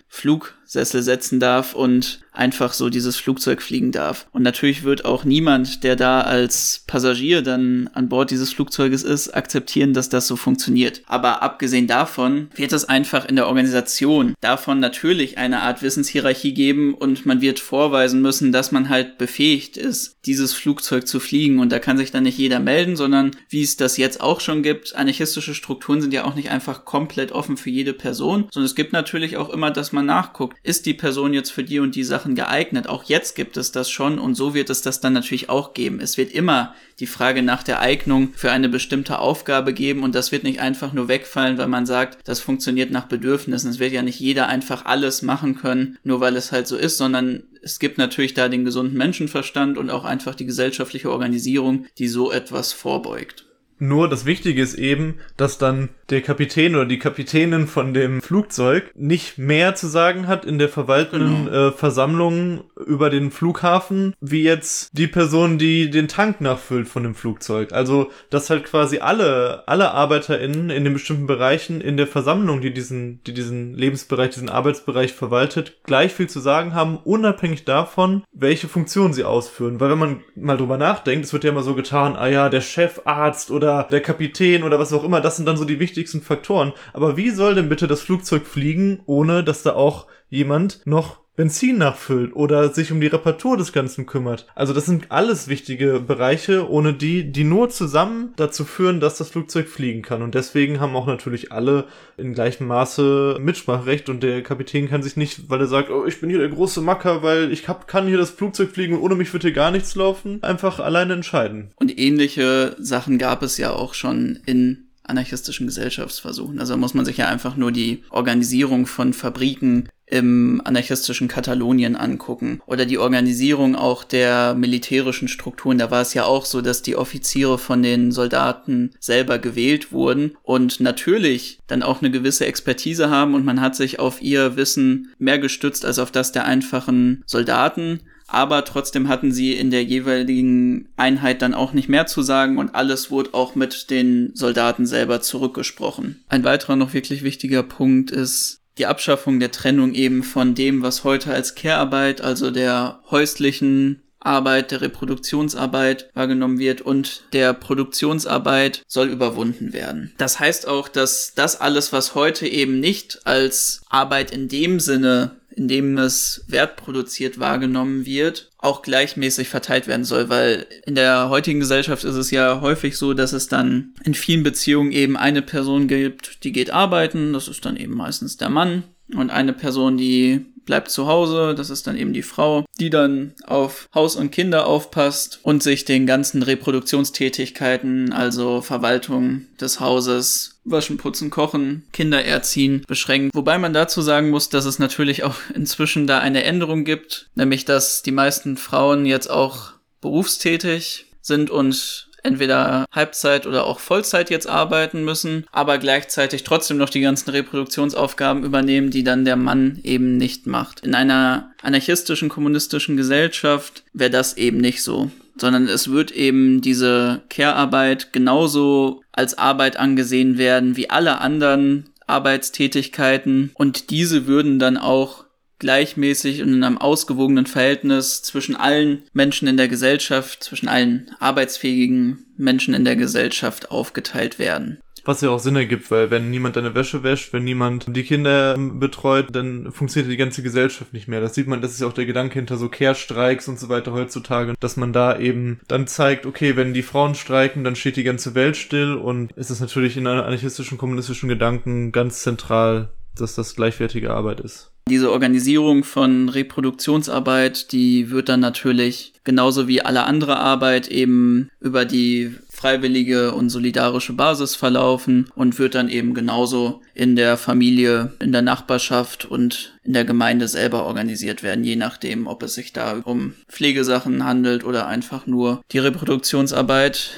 Flugsessel setzen darf und einfach so dieses Flugzeug fliegen darf. Und natürlich wird auch niemand, der da als Passagier dann an Bord dieses Flugzeuges ist, akzeptieren, dass das so funktioniert. Aber abgesehen davon wird es einfach in der Organisation davon natürlich eine Art Wissenshierarchie geben und man wird vorweisen müssen, dass man halt befähigt ist, dieses Flugzeug zu fliegen. Und da kann sich dann nicht jeder melden, sondern wie es das jetzt auch schon gibt, anarchistische Strukturen sind ja auch nicht einfach komplett offen für jede Person, sondern es gibt natürlich auch immer, dass man nachguckt, ist die Person jetzt für die und die Sache Sachen geeignet. Auch jetzt gibt es das schon und so wird es das dann natürlich auch geben. Es wird immer die Frage nach der Eignung für eine bestimmte Aufgabe geben und das wird nicht einfach nur wegfallen, weil man sagt, das funktioniert nach Bedürfnissen. Es wird ja nicht jeder einfach alles machen können, nur weil es halt so ist, sondern es gibt natürlich da den gesunden Menschenverstand und auch einfach die gesellschaftliche Organisierung, die so etwas vorbeugt. Nur das Wichtige ist eben, dass dann der Kapitän oder die Kapitänin von dem Flugzeug nicht mehr zu sagen hat in der verwaltenden genau. äh, Versammlung über den Flughafen, wie jetzt die Person, die den Tank nachfüllt von dem Flugzeug. Also, dass halt quasi alle, alle ArbeiterInnen in den bestimmten Bereichen in der Versammlung, die diesen, die diesen Lebensbereich, diesen Arbeitsbereich verwaltet, gleich viel zu sagen haben, unabhängig davon, welche Funktion sie ausführen. Weil wenn man mal drüber nachdenkt, es wird ja immer so getan, ah ja, der Chefarzt oder der Kapitän oder was auch immer, das sind dann so die wichtigsten Faktoren. Aber wie soll denn bitte das Flugzeug fliegen, ohne dass da auch jemand noch Benzin nachfüllt oder sich um die Reparatur des Ganzen kümmert. Also das sind alles wichtige Bereiche, ohne die, die nur zusammen dazu führen, dass das Flugzeug fliegen kann. Und deswegen haben auch natürlich alle in gleichem Maße Mitspracherecht und der Kapitän kann sich nicht, weil er sagt, oh, ich bin hier der große Macker, weil ich hab, kann hier das Flugzeug fliegen und ohne mich wird hier gar nichts laufen, einfach alleine entscheiden. Und ähnliche Sachen gab es ja auch schon in anarchistischen Gesellschaftsversuchen. Also muss man sich ja einfach nur die Organisierung von Fabriken im anarchistischen Katalonien angucken oder die Organisierung auch der militärischen Strukturen. Da war es ja auch so, dass die Offiziere von den Soldaten selber gewählt wurden und natürlich dann auch eine gewisse Expertise haben und man hat sich auf ihr Wissen mehr gestützt als auf das der einfachen Soldaten aber trotzdem hatten sie in der jeweiligen Einheit dann auch nicht mehr zu sagen und alles wurde auch mit den Soldaten selber zurückgesprochen. Ein weiterer noch wirklich wichtiger Punkt ist die Abschaffung der Trennung eben von dem, was heute als Care-Arbeit, also der häuslichen Arbeit, der Reproduktionsarbeit wahrgenommen wird und der Produktionsarbeit soll überwunden werden. Das heißt auch, dass das alles, was heute eben nicht als Arbeit in dem Sinne in dem es Wert produziert wahrgenommen wird, auch gleichmäßig verteilt werden soll, weil in der heutigen Gesellschaft ist es ja häufig so, dass es dann in vielen Beziehungen eben eine Person gibt, die geht arbeiten, das ist dann eben meistens der Mann, und eine Person, die bleibt zu Hause, das ist dann eben die Frau, die dann auf Haus und Kinder aufpasst und sich den ganzen Reproduktionstätigkeiten, also Verwaltung des Hauses, Waschen, Putzen, Kochen, Kinder erziehen beschränkt. Wobei man dazu sagen muss, dass es natürlich auch [LAUGHS] inzwischen da eine Änderung gibt, nämlich dass die meisten Frauen jetzt auch berufstätig sind und entweder Halbzeit oder auch Vollzeit jetzt arbeiten müssen, aber gleichzeitig trotzdem noch die ganzen Reproduktionsaufgaben übernehmen, die dann der Mann eben nicht macht. In einer anarchistischen, kommunistischen Gesellschaft wäre das eben nicht so sondern es wird eben diese Care-Arbeit genauso als Arbeit angesehen werden wie alle anderen Arbeitstätigkeiten und diese würden dann auch gleichmäßig und in einem ausgewogenen Verhältnis zwischen allen Menschen in der Gesellschaft, zwischen allen arbeitsfähigen Menschen in der Gesellschaft aufgeteilt werden. Was ja auch Sinn ergibt, weil wenn niemand deine Wäsche wäscht, wenn niemand die Kinder ähm, betreut, dann funktioniert die ganze Gesellschaft nicht mehr. Das sieht man, das ist ja auch der Gedanke hinter so Care-Streiks und so weiter heutzutage, dass man da eben dann zeigt, okay, wenn die Frauen streiken, dann steht die ganze Welt still und ist es natürlich in einer anarchistischen, kommunistischen Gedanken ganz zentral, dass das gleichwertige Arbeit ist. Diese Organisierung von Reproduktionsarbeit, die wird dann natürlich genauso wie alle andere Arbeit eben über die freiwillige und solidarische Basis verlaufen und wird dann eben genauso in der Familie, in der Nachbarschaft und in der Gemeinde selber organisiert werden, je nachdem, ob es sich da um Pflegesachen handelt oder einfach nur die Reproduktionsarbeit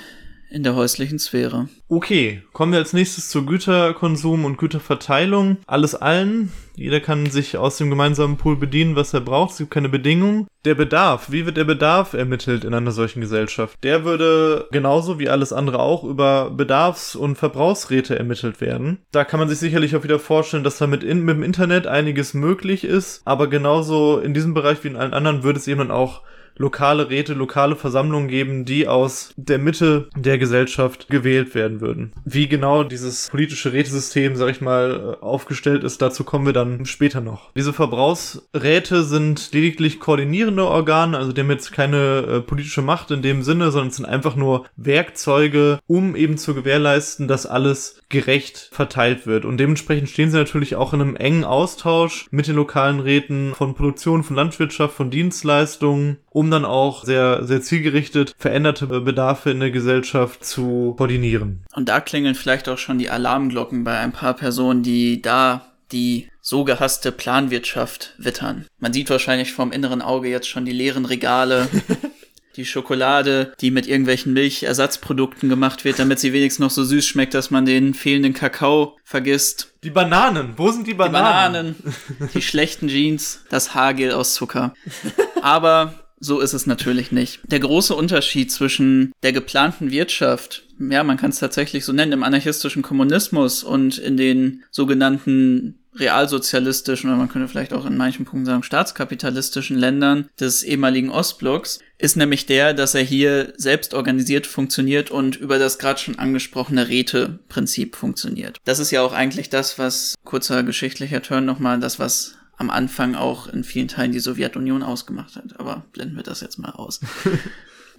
in der häuslichen Sphäre. Okay, kommen wir als nächstes zu Güterkonsum und Güterverteilung. Alles allen. Jeder kann sich aus dem gemeinsamen Pool bedienen, was er braucht. Es gibt keine Bedingungen. Der Bedarf. Wie wird der Bedarf ermittelt in einer solchen Gesellschaft? Der würde genauso wie alles andere auch über Bedarfs- und Verbrauchsräte ermittelt werden. Da kann man sich sicherlich auch wieder vorstellen, dass da mit, in, mit dem Internet einiges möglich ist. Aber genauso in diesem Bereich wie in allen anderen würde es eben dann auch lokale Räte, lokale Versammlungen geben, die aus der Mitte der Gesellschaft gewählt werden würden. Wie genau dieses politische Rätesystem, sag ich mal, aufgestellt ist, dazu kommen wir dann später noch. Diese Verbrauchsräte sind lediglich koordinierende Organe, also die haben jetzt keine äh, politische Macht in dem Sinne, sondern sind einfach nur Werkzeuge, um eben zu gewährleisten, dass alles gerecht verteilt wird. Und dementsprechend stehen sie natürlich auch in einem engen Austausch mit den lokalen Räten von Produktion, von Landwirtschaft, von Dienstleistungen, um dann auch sehr, sehr zielgerichtet veränderte Bedarfe in der Gesellschaft zu koordinieren. Und da klingeln vielleicht auch schon die Alarmglocken bei ein paar Personen, die da die so gehasste Planwirtschaft wittern. Man sieht wahrscheinlich vom inneren Auge jetzt schon die leeren Regale [LAUGHS] die Schokolade, die mit irgendwelchen Milchersatzprodukten gemacht wird, damit sie wenigstens noch so süß schmeckt, dass man den fehlenden Kakao vergisst. Die Bananen, wo sind die Bananen? Die Bananen, die schlechten Jeans, das Haargel aus Zucker. Aber so ist es natürlich nicht. Der große Unterschied zwischen der geplanten Wirtschaft, ja, man kann es tatsächlich so nennen, im anarchistischen Kommunismus und in den sogenannten realsozialistischen oder man könnte vielleicht auch in manchen Punkten sagen staatskapitalistischen Ländern des ehemaligen Ostblocks ist nämlich der, dass er hier selbst organisiert funktioniert und über das gerade schon angesprochene Räteprinzip funktioniert. Das ist ja auch eigentlich das, was kurzer geschichtlicher Turn nochmal, das was am Anfang auch in vielen Teilen die Sowjetunion ausgemacht hat. Aber blenden wir das jetzt mal aus. [LAUGHS]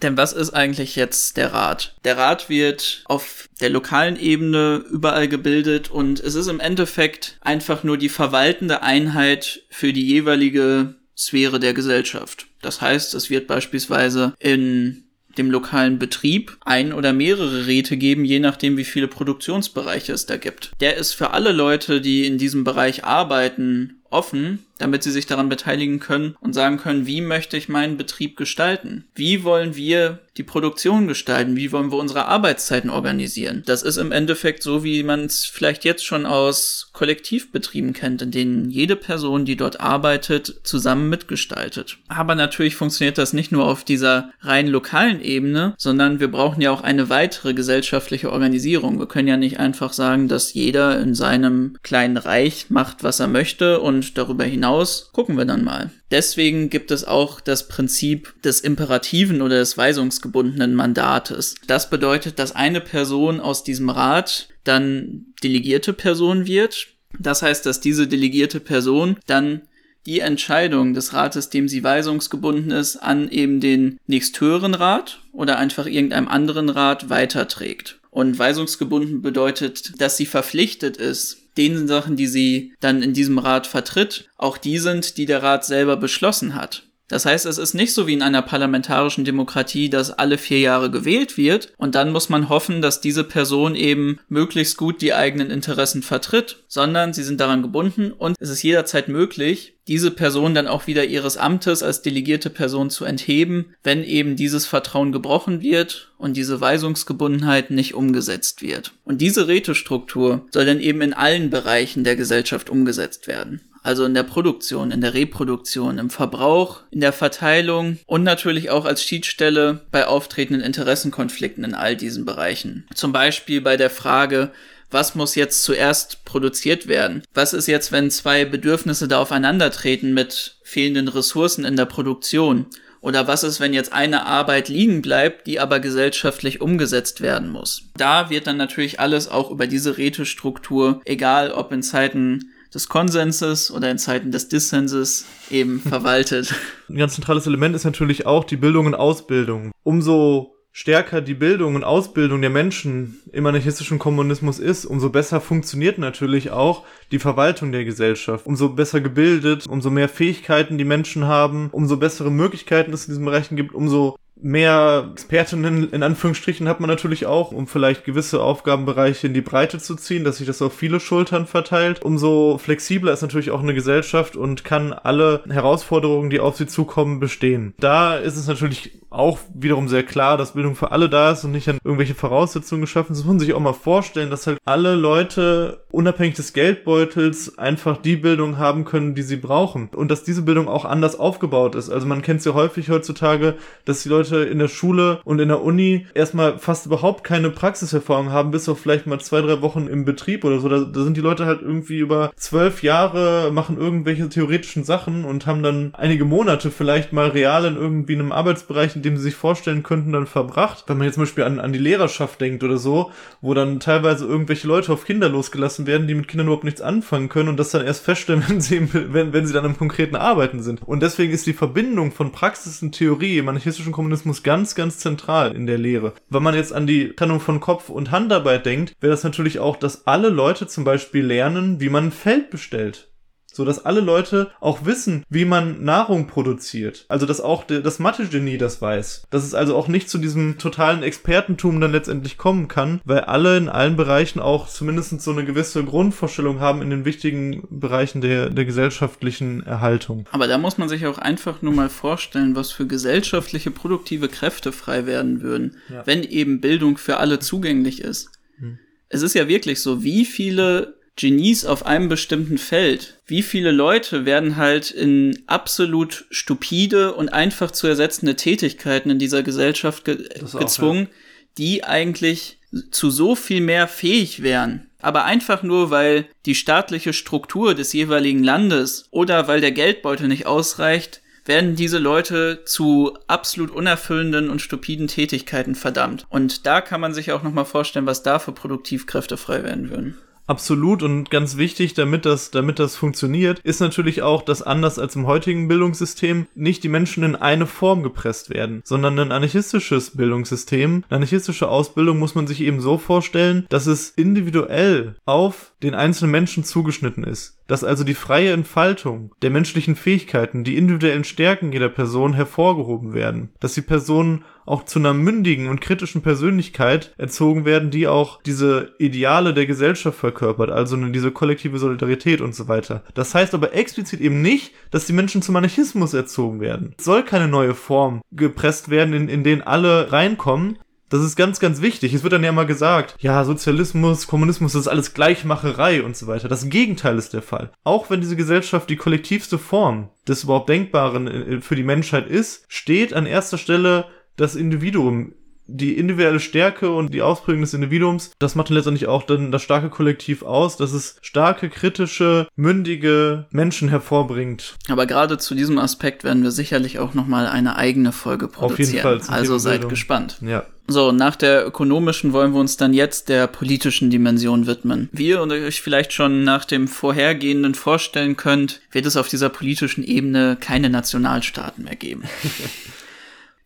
Denn was ist eigentlich jetzt der Rat? Der Rat wird auf der lokalen Ebene überall gebildet und es ist im Endeffekt einfach nur die verwaltende Einheit für die jeweilige Sphäre der Gesellschaft. Das heißt, es wird beispielsweise in dem lokalen Betrieb ein oder mehrere Räte geben, je nachdem, wie viele Produktionsbereiche es da gibt. Der ist für alle Leute, die in diesem Bereich arbeiten, offen, damit sie sich daran beteiligen können und sagen können, wie möchte ich meinen Betrieb gestalten? Wie wollen wir die Produktion gestalten? Wie wollen wir unsere Arbeitszeiten organisieren? Das ist im Endeffekt so, wie man es vielleicht jetzt schon aus Kollektivbetrieben kennt, in denen jede Person, die dort arbeitet, zusammen mitgestaltet. Aber natürlich funktioniert das nicht nur auf dieser rein lokalen Ebene, sondern wir brauchen ja auch eine weitere gesellschaftliche Organisierung. Wir können ja nicht einfach sagen, dass jeder in seinem kleinen Reich macht, was er möchte und darüber hinaus gucken wir dann mal. Deswegen gibt es auch das Prinzip des imperativen oder des weisungsgebundenen Mandates. Das bedeutet, dass eine Person aus diesem Rat dann delegierte Person wird. Das heißt, dass diese delegierte Person dann die Entscheidung des Rates, dem sie weisungsgebunden ist, an eben den nächsthöheren Rat oder einfach irgendeinem anderen Rat weiterträgt. Und weisungsgebunden bedeutet, dass sie verpflichtet ist, den Sachen, die sie dann in diesem Rat vertritt, auch die sind, die der Rat selber beschlossen hat. Das heißt, es ist nicht so wie in einer parlamentarischen Demokratie, dass alle vier Jahre gewählt wird und dann muss man hoffen, dass diese Person eben möglichst gut die eigenen Interessen vertritt, sondern sie sind daran gebunden und es ist jederzeit möglich, diese Person dann auch wieder ihres Amtes als delegierte Person zu entheben, wenn eben dieses Vertrauen gebrochen wird und diese Weisungsgebundenheit nicht umgesetzt wird. Und diese Rätestruktur soll dann eben in allen Bereichen der Gesellschaft umgesetzt werden. Also in der Produktion, in der Reproduktion, im Verbrauch, in der Verteilung und natürlich auch als Schiedsstelle bei auftretenden Interessenkonflikten in all diesen Bereichen. Zum Beispiel bei der Frage, was muss jetzt zuerst produziert werden? Was ist jetzt, wenn zwei Bedürfnisse da aufeinandertreten mit fehlenden Ressourcen in der Produktion? Oder was ist, wenn jetzt eine Arbeit liegen bleibt, die aber gesellschaftlich umgesetzt werden muss? Da wird dann natürlich alles auch über diese Rätestruktur, egal ob in Zeiten des Konsenses oder in Zeiten des Dissenses eben [LAUGHS] verwaltet. Ein ganz zentrales Element ist natürlich auch die Bildung und Ausbildung. Umso stärker die Bildung und Ausbildung der Menschen im anarchistischen Kommunismus ist, umso besser funktioniert natürlich auch die Verwaltung der Gesellschaft. Umso besser gebildet, umso mehr Fähigkeiten die Menschen haben, umso bessere Möglichkeiten es in diesen Bereichen gibt, umso mehr Expertinnen in Anführungsstrichen hat man natürlich auch, um vielleicht gewisse Aufgabenbereiche in die Breite zu ziehen, dass sich das auf viele Schultern verteilt. Umso flexibler ist natürlich auch eine Gesellschaft und kann alle Herausforderungen, die auf sie zukommen, bestehen. Da ist es natürlich auch wiederum sehr klar, dass Bildung für alle da ist und nicht an irgendwelche Voraussetzungen geschaffen. Das muss man sich auch mal vorstellen, dass halt alle Leute unabhängig des Geldbeutels einfach die Bildung haben können, die sie brauchen. Und dass diese Bildung auch anders aufgebaut ist. Also man kennt es ja häufig heutzutage, dass die Leute in der Schule und in der Uni erstmal fast überhaupt keine Praxiserfahrung haben, bis auf vielleicht mal zwei, drei Wochen im Betrieb oder so. Da, da sind die Leute halt irgendwie über zwölf Jahre, machen irgendwelche theoretischen Sachen und haben dann einige Monate vielleicht mal real in irgendwie einem Arbeitsbereich, in dem sie sich vorstellen könnten, dann verbracht. Wenn man jetzt zum Beispiel an, an die Lehrerschaft denkt oder so, wo dann teilweise irgendwelche Leute auf Kinder losgelassen werden, die mit Kindern überhaupt nichts anfangen können und das dann erst feststellen, [LAUGHS] wenn sie, wenn, wenn sie dann im konkreten Arbeiten sind. Und deswegen ist die Verbindung von Praxis und Theorie im anarchistischen Kommunismus ganz, ganz zentral in der Lehre. Wenn man jetzt an die Trennung von Kopf- und Handarbeit denkt, wäre das natürlich auch, dass alle Leute zum Beispiel lernen, wie man ein Feld bestellt so dass alle Leute auch wissen, wie man Nahrung produziert. Also dass auch das Mathe-Genie das weiß. Dass es also auch nicht zu diesem totalen Expertentum dann letztendlich kommen kann, weil alle in allen Bereichen auch zumindest so eine gewisse Grundvorstellung haben in den wichtigen Bereichen der, der gesellschaftlichen Erhaltung. Aber da muss man sich auch einfach nur mal vorstellen, was für gesellschaftliche produktive Kräfte frei werden würden, ja. wenn eben Bildung für alle zugänglich ist. Hm. Es ist ja wirklich so, wie viele Genies auf einem bestimmten Feld. Wie viele Leute werden halt in absolut stupide und einfach zu ersetzende Tätigkeiten in dieser Gesellschaft ge gezwungen, auch, ja. die eigentlich zu so viel mehr fähig wären. Aber einfach nur, weil die staatliche Struktur des jeweiligen Landes oder weil der Geldbeutel nicht ausreicht, werden diese Leute zu absolut unerfüllenden und stupiden Tätigkeiten verdammt. Und da kann man sich auch nochmal vorstellen, was da für Produktivkräfte frei werden würden. Absolut und ganz wichtig, damit das, damit das funktioniert, ist natürlich auch, dass anders als im heutigen Bildungssystem nicht die Menschen in eine Form gepresst werden, sondern ein anarchistisches Bildungssystem, eine anarchistische Ausbildung muss man sich eben so vorstellen, dass es individuell auf den einzelnen Menschen zugeschnitten ist. Dass also die freie Entfaltung der menschlichen Fähigkeiten, die individuellen Stärken jeder Person hervorgehoben werden. Dass die Personen auch zu einer mündigen und kritischen Persönlichkeit erzogen werden, die auch diese Ideale der Gesellschaft verkörpert, also diese kollektive Solidarität und so weiter. Das heißt aber explizit eben nicht, dass die Menschen zum Anarchismus erzogen werden. Es soll keine neue Form gepresst werden, in, in denen alle reinkommen, das ist ganz, ganz wichtig. Es wird dann ja immer gesagt, ja, Sozialismus, Kommunismus, das ist alles Gleichmacherei und so weiter. Das Gegenteil ist der Fall. Auch wenn diese Gesellschaft die kollektivste Form des überhaupt Denkbaren äh, für die Menschheit ist, steht an erster Stelle das Individuum, die individuelle Stärke und die Ausprägung des Individuums, das macht dann letztendlich auch dann das starke Kollektiv aus, dass es starke, kritische, mündige Menschen hervorbringt. Aber gerade zu diesem Aspekt werden wir sicherlich auch nochmal eine eigene Folge produzieren. Auf jeden Fall. Also seid gespannt. Ja. So, nach der ökonomischen wollen wir uns dann jetzt der politischen Dimension widmen. Wie ihr euch vielleicht schon nach dem vorhergehenden vorstellen könnt, wird es auf dieser politischen Ebene keine Nationalstaaten mehr geben. [LAUGHS]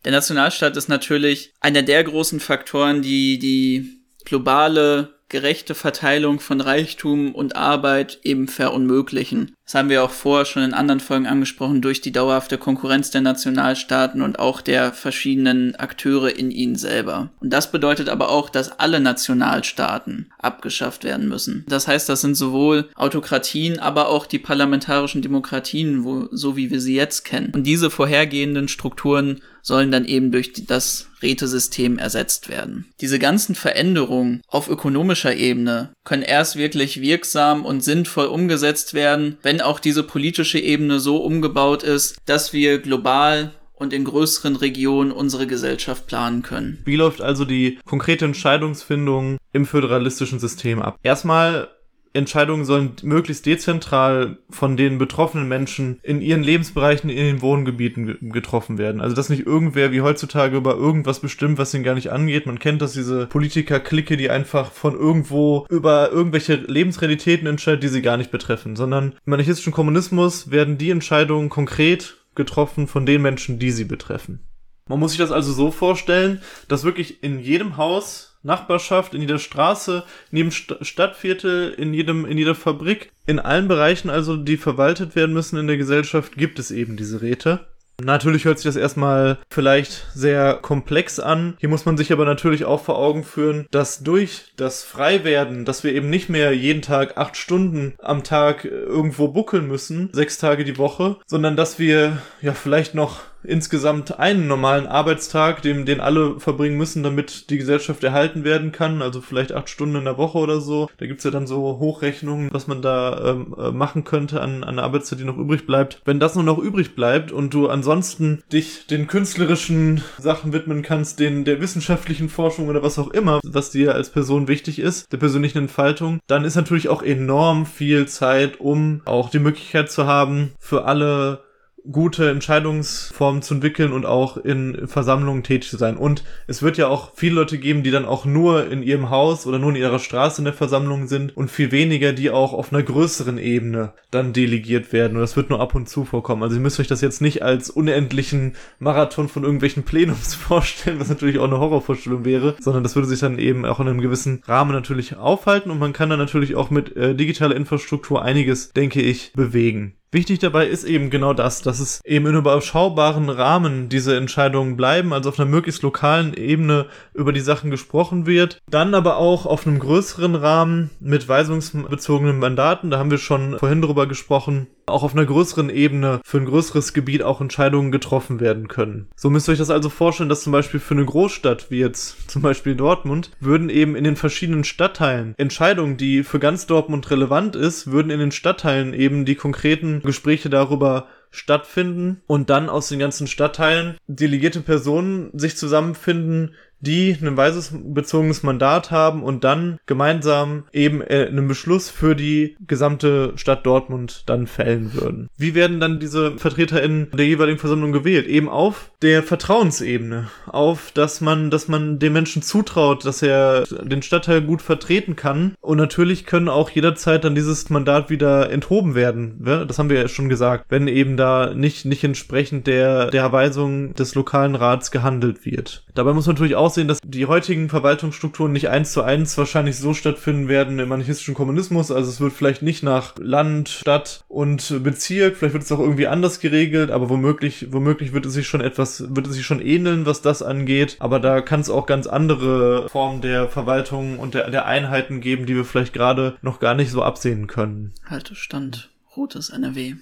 Der Nationalstaat ist natürlich einer der großen Faktoren, die die globale gerechte Verteilung von Reichtum und Arbeit eben verunmöglichen. Das haben wir auch vorher schon in anderen Folgen angesprochen, durch die dauerhafte Konkurrenz der Nationalstaaten und auch der verschiedenen Akteure in ihnen selber. Und das bedeutet aber auch, dass alle Nationalstaaten abgeschafft werden müssen. Das heißt, das sind sowohl Autokratien, aber auch die parlamentarischen Demokratien, wo, so wie wir sie jetzt kennen. Und diese vorhergehenden Strukturen sollen dann eben durch das Rätesystem ersetzt werden. Diese ganzen Veränderungen auf ökonomischer Ebene können erst wirklich wirksam und sinnvoll umgesetzt werden, wenn auch diese politische Ebene so umgebaut ist, dass wir global und in größeren Regionen unsere Gesellschaft planen können. Wie läuft also die konkrete Entscheidungsfindung im föderalistischen System ab? Erstmal Entscheidungen sollen möglichst dezentral von den betroffenen Menschen in ihren Lebensbereichen, in den Wohngebieten getroffen werden. Also dass nicht irgendwer wie heutzutage über irgendwas bestimmt, was ihn gar nicht angeht. Man kennt das, diese Politiker-Clique, die einfach von irgendwo über irgendwelche Lebensrealitäten entscheidet, die sie gar nicht betreffen, sondern im anarchistischen Kommunismus werden die Entscheidungen konkret getroffen von den Menschen, die sie betreffen. Man muss sich das also so vorstellen, dass wirklich in jedem Haus Nachbarschaft, in jeder Straße, in jedem St Stadtviertel, in jedem, in jeder Fabrik, in allen Bereichen also, die verwaltet werden müssen in der Gesellschaft, gibt es eben diese Räte. Natürlich hört sich das erstmal vielleicht sehr komplex an. Hier muss man sich aber natürlich auch vor Augen führen, dass durch das Freiwerden, dass wir eben nicht mehr jeden Tag acht Stunden am Tag irgendwo buckeln müssen, sechs Tage die Woche, sondern dass wir ja vielleicht noch insgesamt einen normalen Arbeitstag, den, den alle verbringen müssen, damit die Gesellschaft erhalten werden kann. Also vielleicht acht Stunden in der Woche oder so. Da gibt's ja dann so Hochrechnungen, was man da ähm, äh, machen könnte an, an der Arbeitszeit, die noch übrig bleibt. Wenn das nur noch übrig bleibt und du ansonsten dich den künstlerischen Sachen widmen kannst, den der wissenschaftlichen Forschung oder was auch immer, was dir als Person wichtig ist, der persönlichen Entfaltung, dann ist natürlich auch enorm viel Zeit, um auch die Möglichkeit zu haben, für alle gute Entscheidungsformen zu entwickeln und auch in Versammlungen tätig zu sein. Und es wird ja auch viele Leute geben, die dann auch nur in ihrem Haus oder nur in ihrer Straße in der Versammlung sind und viel weniger, die auch auf einer größeren Ebene dann delegiert werden. Und das wird nur ab und zu vorkommen. Also ihr müsst euch das jetzt nicht als unendlichen Marathon von irgendwelchen Plenums [LAUGHS] vorstellen, was natürlich auch eine Horrorvorstellung wäre, sondern das würde sich dann eben auch in einem gewissen Rahmen natürlich aufhalten und man kann dann natürlich auch mit äh, digitaler Infrastruktur einiges, denke ich, bewegen. Wichtig dabei ist eben genau das, dass es eben in überschaubaren Rahmen diese Entscheidungen bleiben, also auf einer möglichst lokalen Ebene über die Sachen gesprochen wird. Dann aber auch auf einem größeren Rahmen mit weisungsbezogenen Mandaten, da haben wir schon vorhin drüber gesprochen, auch auf einer größeren Ebene für ein größeres Gebiet auch Entscheidungen getroffen werden können. So müsst ihr euch das also vorstellen, dass zum Beispiel für eine Großstadt wie jetzt zum Beispiel Dortmund würden eben in den verschiedenen Stadtteilen Entscheidungen, die für ganz Dortmund relevant ist, würden in den Stadtteilen eben die konkreten Gespräche darüber stattfinden und dann aus den ganzen Stadtteilen delegierte Personen sich zusammenfinden, die ein weisungsbezogenes Mandat haben und dann gemeinsam eben äh, einen Beschluss für die gesamte Stadt Dortmund dann fällen würden. Wie werden dann diese VertreterInnen der jeweiligen Versammlung gewählt? Eben auf der Vertrauensebene, auf dass man, dass man dem Menschen zutraut, dass er den Stadtteil gut vertreten kann und natürlich können auch jederzeit dann dieses Mandat wieder enthoben werden. Das haben wir ja schon gesagt, wenn eben da nicht, nicht entsprechend der, der Weisung des lokalen Rats gehandelt wird. Dabei muss man natürlich auch sehen, dass die heutigen Verwaltungsstrukturen nicht eins zu eins wahrscheinlich so stattfinden werden im anarchistischen Kommunismus. Also es wird vielleicht nicht nach Land, Stadt und Bezirk, vielleicht wird es auch irgendwie anders geregelt, aber womöglich, womöglich wird es sich schon etwas, wird es sich schon ähneln, was das angeht. Aber da kann es auch ganz andere Formen der Verwaltung und der, der Einheiten geben, die wir vielleicht gerade noch gar nicht so absehen können. Haltestand. Rotes NRW.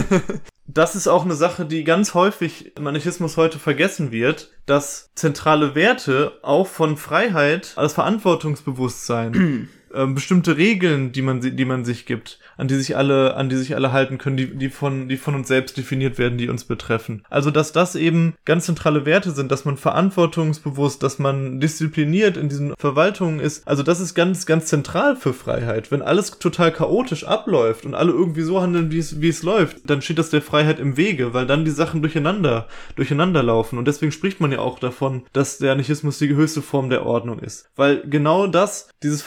[LAUGHS] das ist auch eine Sache, die ganz häufig im Anarchismus heute vergessen wird, dass zentrale Werte auch von Freiheit als Verantwortungsbewusstsein [CLEARS THROAT] ähm, bestimmte Regeln, die man, die man sich gibt, an die sich alle, an die sich alle halten können, die, die von, die von uns selbst definiert werden, die uns betreffen. Also, dass das eben ganz zentrale Werte sind, dass man verantwortungsbewusst, dass man diszipliniert in diesen Verwaltungen ist. Also, das ist ganz, ganz zentral für Freiheit. Wenn alles total chaotisch abläuft und alle irgendwie so handeln, wie es, wie es läuft, dann steht das der Freiheit im Wege, weil dann die Sachen durcheinander, durcheinander laufen. Und deswegen spricht man ja auch davon, dass der Anarchismus die höchste Form der Ordnung ist. Weil genau das, dieses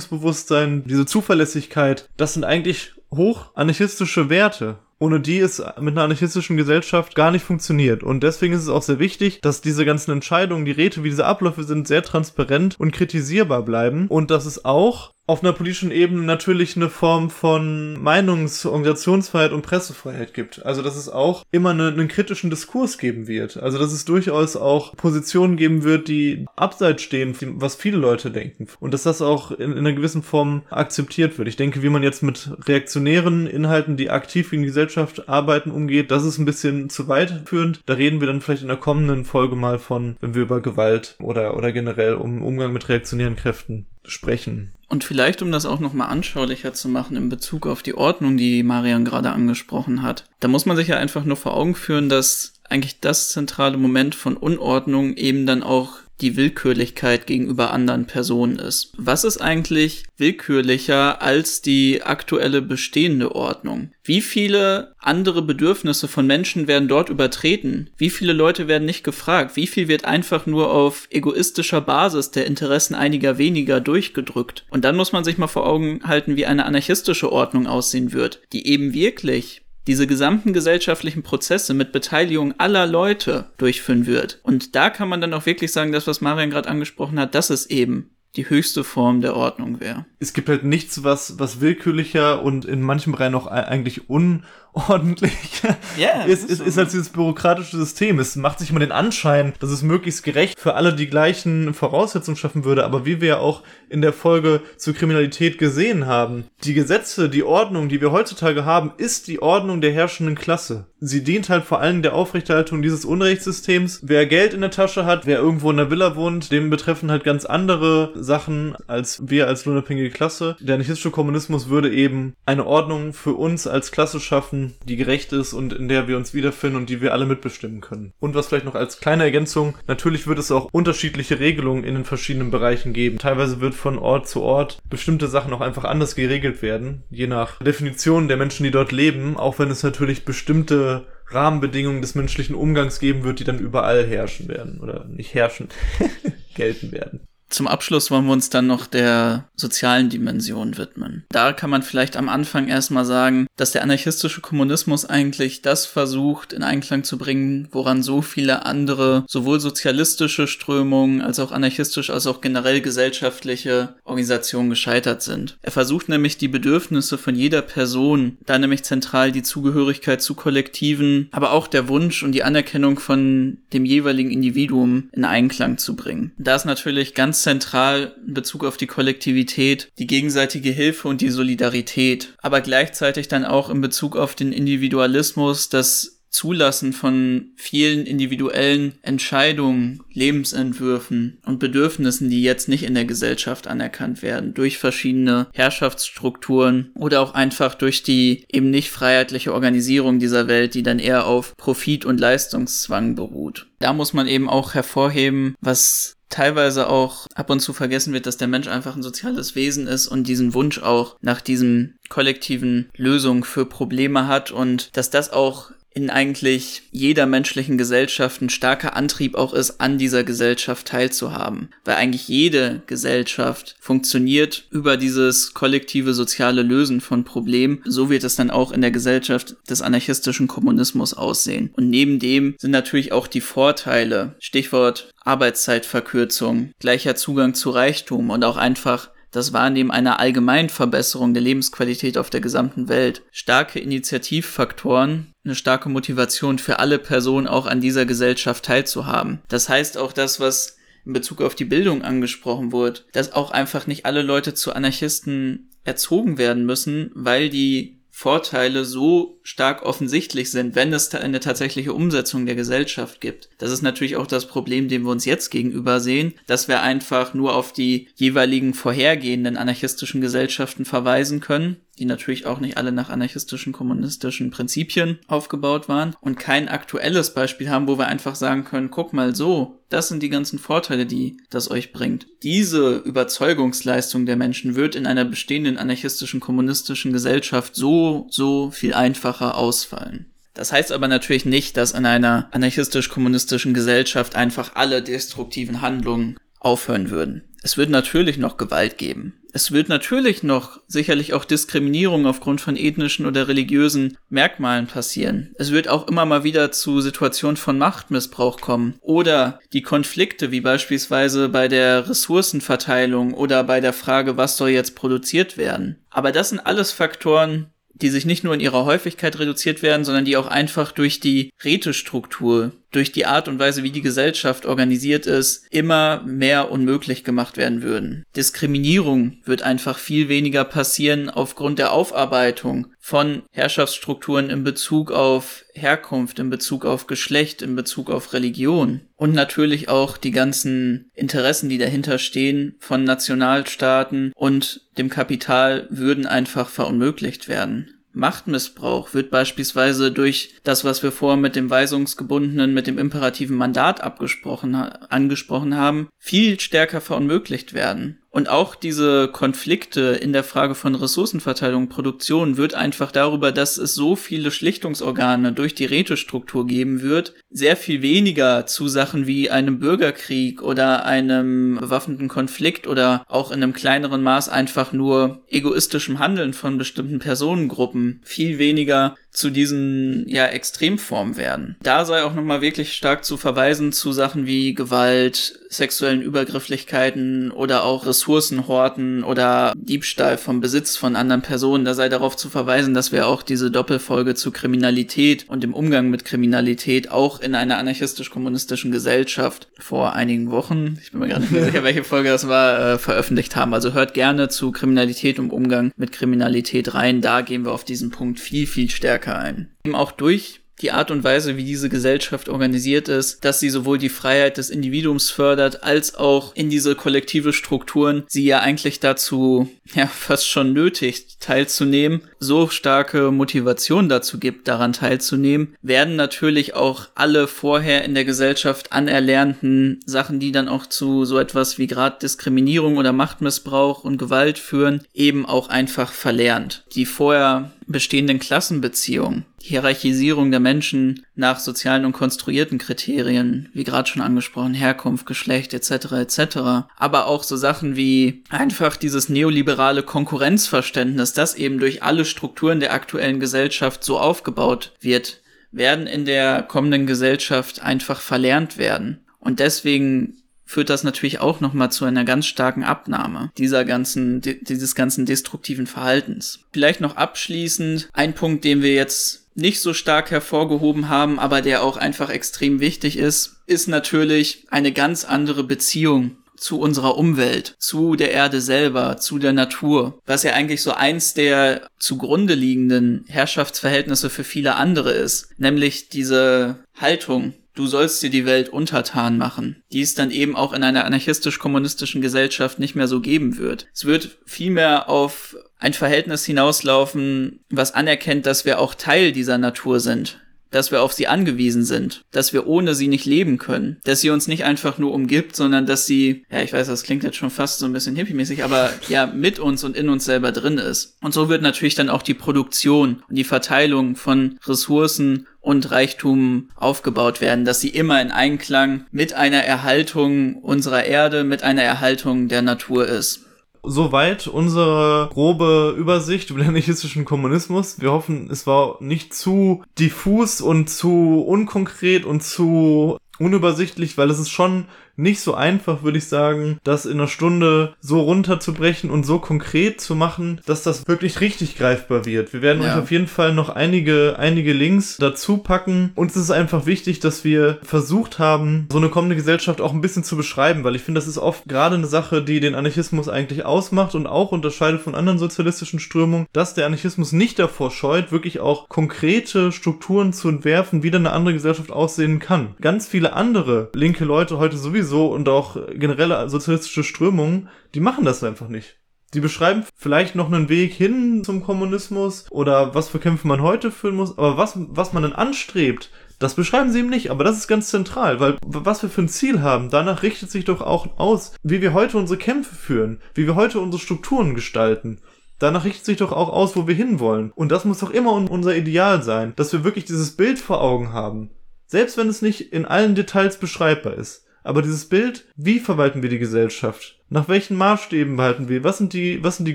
Verantwortungsbewusstsein, diese Zuverlässigkeit, das sind eigentlich hoch anarchistische Werte. ohne die es mit einer anarchistischen Gesellschaft gar nicht funktioniert. Und deswegen ist es auch sehr wichtig, dass diese ganzen Entscheidungen, die Räte, wie diese Abläufe sind, sehr transparent und kritisierbar bleiben und dass es auch auf einer politischen Ebene natürlich eine Form von Meinungs-, Organisationsfreiheit und Pressefreiheit gibt. Also, dass es auch immer eine, einen kritischen Diskurs geben wird. Also, dass es durchaus auch Positionen geben wird, die abseits stehen, was viele Leute denken. Und dass das auch in, in einer gewissen Form akzeptiert wird. Ich denke, wie man jetzt mit reaktionären Inhalten, die aktiv gegen die Gesellschaft arbeiten, umgeht, das ist ein bisschen zu weit führend. Da reden wir dann vielleicht in der kommenden Folge mal von, wenn wir über Gewalt oder, oder generell um Umgang mit reaktionären Kräften sprechen. Und vielleicht, um das auch nochmal anschaulicher zu machen in Bezug auf die Ordnung, die Marian gerade angesprochen hat, da muss man sich ja einfach nur vor Augen führen, dass eigentlich das zentrale Moment von Unordnung eben dann auch die Willkürlichkeit gegenüber anderen Personen ist. Was ist eigentlich willkürlicher als die aktuelle bestehende Ordnung? Wie viele andere Bedürfnisse von Menschen werden dort übertreten? Wie viele Leute werden nicht gefragt? Wie viel wird einfach nur auf egoistischer Basis der Interessen einiger weniger durchgedrückt? Und dann muss man sich mal vor Augen halten, wie eine anarchistische Ordnung aussehen wird, die eben wirklich diese gesamten gesellschaftlichen Prozesse mit Beteiligung aller Leute durchführen wird. Und da kann man dann auch wirklich sagen, das, was Marian gerade angesprochen hat, das ist eben die höchste Form der Ordnung wäre. Es gibt halt nichts, was, was willkürlicher und in manchen Bereichen auch eigentlich un ordentlich yeah, [LAUGHS] ist, ist, ist als dieses bürokratische System. Es macht sich immer den Anschein, dass es möglichst gerecht für alle die gleichen Voraussetzungen schaffen würde, aber wie wir ja auch in der Folge zur Kriminalität gesehen haben, die Gesetze, die Ordnung, die wir heutzutage haben, ist die Ordnung der herrschenden Klasse. Sie dient halt vor allem der Aufrechterhaltung dieses Unrechtssystems. Wer Geld in der Tasche hat, wer irgendwo in der Villa wohnt, dem betreffen halt ganz andere Sachen als wir als unabhängige Klasse. Der anarchistische Kommunismus würde eben eine Ordnung für uns als Klasse schaffen, die gerecht ist und in der wir uns wiederfinden und die wir alle mitbestimmen können. Und was vielleicht noch als kleine Ergänzung, natürlich wird es auch unterschiedliche Regelungen in den verschiedenen Bereichen geben. Teilweise wird von Ort zu Ort bestimmte Sachen auch einfach anders geregelt werden, je nach Definition der Menschen, die dort leben, auch wenn es natürlich bestimmte Rahmenbedingungen des menschlichen Umgangs geben wird, die dann überall herrschen werden oder nicht herrschen, [LAUGHS] gelten werden. Zum Abschluss wollen wir uns dann noch der sozialen Dimension widmen. Da kann man vielleicht am Anfang erstmal sagen, dass der anarchistische Kommunismus eigentlich das versucht in Einklang zu bringen, woran so viele andere, sowohl sozialistische Strömungen als auch anarchistisch als auch generell gesellschaftliche Organisationen gescheitert sind. Er versucht nämlich die Bedürfnisse von jeder Person, da nämlich zentral die Zugehörigkeit zu Kollektiven, aber auch der Wunsch und die Anerkennung von dem jeweiligen Individuum in Einklang zu bringen. Da ist natürlich ganz ganz zentral in Bezug auf die Kollektivität, die gegenseitige Hilfe und die Solidarität, aber gleichzeitig dann auch in Bezug auf den Individualismus, das Zulassen von vielen individuellen Entscheidungen, Lebensentwürfen und Bedürfnissen, die jetzt nicht in der Gesellschaft anerkannt werden, durch verschiedene Herrschaftsstrukturen oder auch einfach durch die eben nicht freiheitliche Organisierung dieser Welt, die dann eher auf Profit und Leistungszwang beruht. Da muss man eben auch hervorheben, was teilweise auch ab und zu vergessen wird, dass der Mensch einfach ein soziales Wesen ist und diesen Wunsch auch nach diesem kollektiven Lösung für Probleme hat und dass das auch in eigentlich jeder menschlichen Gesellschaft ein starker Antrieb auch ist, an dieser Gesellschaft teilzuhaben. Weil eigentlich jede Gesellschaft funktioniert über dieses kollektive soziale Lösen von Problemen. So wird es dann auch in der Gesellschaft des anarchistischen Kommunismus aussehen. Und neben dem sind natürlich auch die Vorteile, Stichwort Arbeitszeitverkürzung, gleicher Zugang zu Reichtum und auch einfach das Wahrnehmen einer allgemeinen Verbesserung der Lebensqualität auf der gesamten Welt. Starke Initiativfaktoren, eine starke Motivation für alle Personen auch an dieser Gesellschaft teilzuhaben. Das heißt auch das, was in Bezug auf die Bildung angesprochen wurde, dass auch einfach nicht alle Leute zu Anarchisten erzogen werden müssen, weil die Vorteile so stark offensichtlich sind, wenn es eine tatsächliche Umsetzung der Gesellschaft gibt. Das ist natürlich auch das Problem, dem wir uns jetzt gegenüber sehen, dass wir einfach nur auf die jeweiligen vorhergehenden anarchistischen Gesellschaften verweisen können die natürlich auch nicht alle nach anarchistischen, kommunistischen Prinzipien aufgebaut waren und kein aktuelles Beispiel haben, wo wir einfach sagen können, guck mal so, das sind die ganzen Vorteile, die das euch bringt. Diese Überzeugungsleistung der Menschen wird in einer bestehenden anarchistischen, kommunistischen Gesellschaft so, so viel einfacher ausfallen. Das heißt aber natürlich nicht, dass in einer anarchistisch-kommunistischen Gesellschaft einfach alle destruktiven Handlungen aufhören würden. Es wird natürlich noch Gewalt geben. Es wird natürlich noch sicherlich auch Diskriminierung aufgrund von ethnischen oder religiösen Merkmalen passieren. Es wird auch immer mal wieder zu Situationen von Machtmissbrauch kommen oder die Konflikte wie beispielsweise bei der Ressourcenverteilung oder bei der Frage, was soll jetzt produziert werden. Aber das sind alles Faktoren, die sich nicht nur in ihrer Häufigkeit reduziert werden, sondern die auch einfach durch die Rätestruktur, durch die Art und Weise, wie die Gesellschaft organisiert ist, immer mehr unmöglich gemacht werden würden. Diskriminierung wird einfach viel weniger passieren aufgrund der Aufarbeitung von Herrschaftsstrukturen in Bezug auf Herkunft, in Bezug auf Geschlecht, in Bezug auf Religion. Und natürlich auch die ganzen Interessen, die dahinter stehen von Nationalstaaten und dem Kapital würden einfach verunmöglicht werden. Machtmissbrauch wird beispielsweise durch das, was wir vorher mit dem weisungsgebundenen, mit dem imperativen Mandat abgesprochen, angesprochen haben, viel stärker verunmöglicht werden. Und auch diese Konflikte in der Frage von Ressourcenverteilung Produktion wird einfach darüber, dass es so viele Schlichtungsorgane durch die Rätestruktur geben wird, sehr viel weniger zu Sachen wie einem Bürgerkrieg oder einem bewaffneten Konflikt oder auch in einem kleineren Maß einfach nur egoistischem Handeln von bestimmten Personengruppen. Viel weniger zu diesen ja Extremformen werden. Da sei auch nochmal wirklich stark zu verweisen zu Sachen wie Gewalt, sexuellen Übergrifflichkeiten oder auch Ressourcenhorten oder Diebstahl vom Besitz von anderen Personen. Da sei darauf zu verweisen, dass wir auch diese Doppelfolge zu Kriminalität und dem Umgang mit Kriminalität auch in einer anarchistisch-kommunistischen Gesellschaft vor einigen Wochen, ich bin mir gerade nicht mehr [LAUGHS] sicher, welche Folge das war, äh, veröffentlicht haben. Also hört gerne zu Kriminalität und Umgang mit Kriminalität rein. Da gehen wir auf diesen Punkt viel, viel stärker stärker ein. Eben auch durch die Art und Weise, wie diese Gesellschaft organisiert ist, dass sie sowohl die Freiheit des Individuums fördert, als auch in diese kollektive Strukturen sie ja eigentlich dazu, ja, fast schon nötigt, teilzunehmen, so starke Motivation dazu gibt, daran teilzunehmen, werden natürlich auch alle vorher in der Gesellschaft anerlernten Sachen, die dann auch zu so etwas wie gerade Diskriminierung oder Machtmissbrauch und Gewalt führen, eben auch einfach verlernt. Die vorher bestehenden Klassenbeziehungen, die Hierarchisierung der Menschen nach sozialen und konstruierten Kriterien, wie gerade schon angesprochen, Herkunft, Geschlecht etc. etc. Aber auch so Sachen wie einfach dieses neoliberale Konkurrenzverständnis, das eben durch alle Strukturen der aktuellen Gesellschaft so aufgebaut wird, werden in der kommenden Gesellschaft einfach verlernt werden. Und deswegen führt das natürlich auch nochmal zu einer ganz starken Abnahme dieser ganzen, dieses ganzen destruktiven Verhaltens. Vielleicht noch abschließend ein Punkt, den wir jetzt nicht so stark hervorgehoben haben, aber der auch einfach extrem wichtig ist, ist natürlich eine ganz andere Beziehung zu unserer Umwelt, zu der Erde selber, zu der Natur, was ja eigentlich so eins der zugrunde liegenden Herrschaftsverhältnisse für viele andere ist, nämlich diese Haltung, du sollst dir die Welt untertan machen, die es dann eben auch in einer anarchistisch-kommunistischen Gesellschaft nicht mehr so geben wird. Es wird vielmehr auf ein Verhältnis hinauslaufen, was anerkennt, dass wir auch Teil dieser Natur sind, dass wir auf sie angewiesen sind, dass wir ohne sie nicht leben können, dass sie uns nicht einfach nur umgibt, sondern dass sie, ja, ich weiß, das klingt jetzt schon fast so ein bisschen hippie-mäßig, aber ja, mit uns und in uns selber drin ist. Und so wird natürlich dann auch die Produktion und die Verteilung von Ressourcen und Reichtum aufgebaut werden, dass sie immer in Einklang mit einer Erhaltung unserer Erde, mit einer Erhaltung der Natur ist. Soweit unsere grobe Übersicht über den anarchistischen Kommunismus. Wir hoffen, es war nicht zu diffus und zu unkonkret und zu unübersichtlich, weil es ist schon nicht so einfach, würde ich sagen, das in einer Stunde so runterzubrechen und so konkret zu machen, dass das wirklich richtig greifbar wird. Wir werden ja. euch auf jeden Fall noch einige, einige Links dazu packen. Uns ist einfach wichtig, dass wir versucht haben, so eine kommende Gesellschaft auch ein bisschen zu beschreiben, weil ich finde, das ist oft gerade eine Sache, die den Anarchismus eigentlich ausmacht und auch unterscheidet von anderen sozialistischen Strömungen, dass der Anarchismus nicht davor scheut, wirklich auch konkrete Strukturen zu entwerfen, wie dann eine andere Gesellschaft aussehen kann. Ganz viele andere linke Leute heute sowieso sowieso und auch generelle sozialistische Strömungen, die machen das einfach nicht. Die beschreiben vielleicht noch einen Weg hin zum Kommunismus oder was für Kämpfe man heute führen muss, aber was, was man dann anstrebt, das beschreiben sie ihm nicht, aber das ist ganz zentral, weil was wir für ein Ziel haben, danach richtet sich doch auch aus, wie wir heute unsere Kämpfe führen, wie wir heute unsere Strukturen gestalten. Danach richtet sich doch auch aus, wo wir hinwollen. Und das muss doch immer unser Ideal sein, dass wir wirklich dieses Bild vor Augen haben. Selbst wenn es nicht in allen Details beschreibbar ist Aber dieses Bild, wie verwalten wir die Gesellschaft? Nach welchen Maßstäben behalten wir? Was sind die, was sind die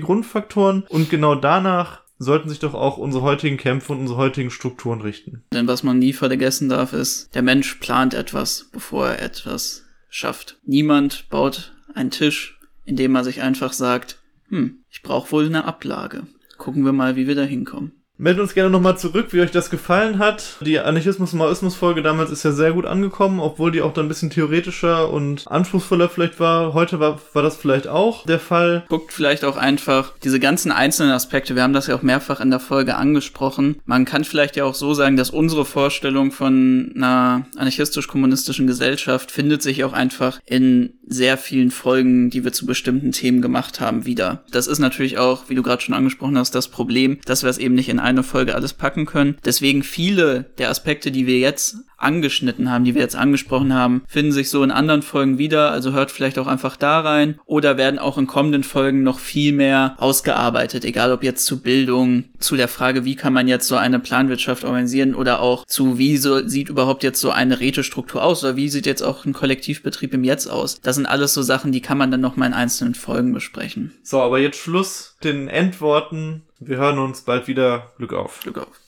Grundfaktoren? Und genau danach sollten sich doch auch unsere heutigen Kämpfe und unsere heutigen Strukturen richten. Denn was man nie vergessen darf, ist, der Mensch plant etwas, bevor er etwas schafft. Niemand baut einen Tisch, indem er sich einfach sagt, hm, ich brauche wohl eine Ablage. Gucken wir mal, wie wir da hinkommen. Meldet uns gerne nochmal zurück, wie euch das gefallen hat. Die Anarchismus-Maoismus-Folge damals ist ja sehr gut angekommen, obwohl die auch dann ein bisschen theoretischer und anspruchsvoller vielleicht war. Heute war, war das vielleicht auch der Fall. Guckt vielleicht auch einfach diese ganzen einzelnen Aspekte. Wir haben das ja auch mehrfach in der Folge angesprochen. Man kann vielleicht ja auch so sagen, dass unsere Vorstellung von einer anarchistisch-kommunistischen Gesellschaft findet sich auch einfach in sehr vielen Folgen, die wir zu bestimmten Themen gemacht haben, wieder. Das ist natürlich auch, wie du gerade schon angesprochen hast, das Problem, dass wir es eben nicht in eine Folge alles packen können. Deswegen viele der Aspekte, die wir jetzt angeschnitten haben, die wir jetzt angesprochen haben, finden sich so in anderen Folgen wieder. Also hört vielleicht auch einfach da rein oder werden auch in kommenden Folgen noch viel mehr ausgearbeitet. Egal ob jetzt zu Bildung, zu der Frage, wie kann man jetzt so eine Planwirtschaft organisieren oder auch zu, wie so, sieht überhaupt jetzt so eine Rätestruktur aus oder wie sieht jetzt auch ein Kollektivbetrieb im Jetzt aus. Das sind alles so Sachen, die kann man dann noch mal in einzelnen Folgen besprechen. So, aber jetzt Schluss den Endworten. Wir hören uns bald wieder. Glück auf. Glück auf.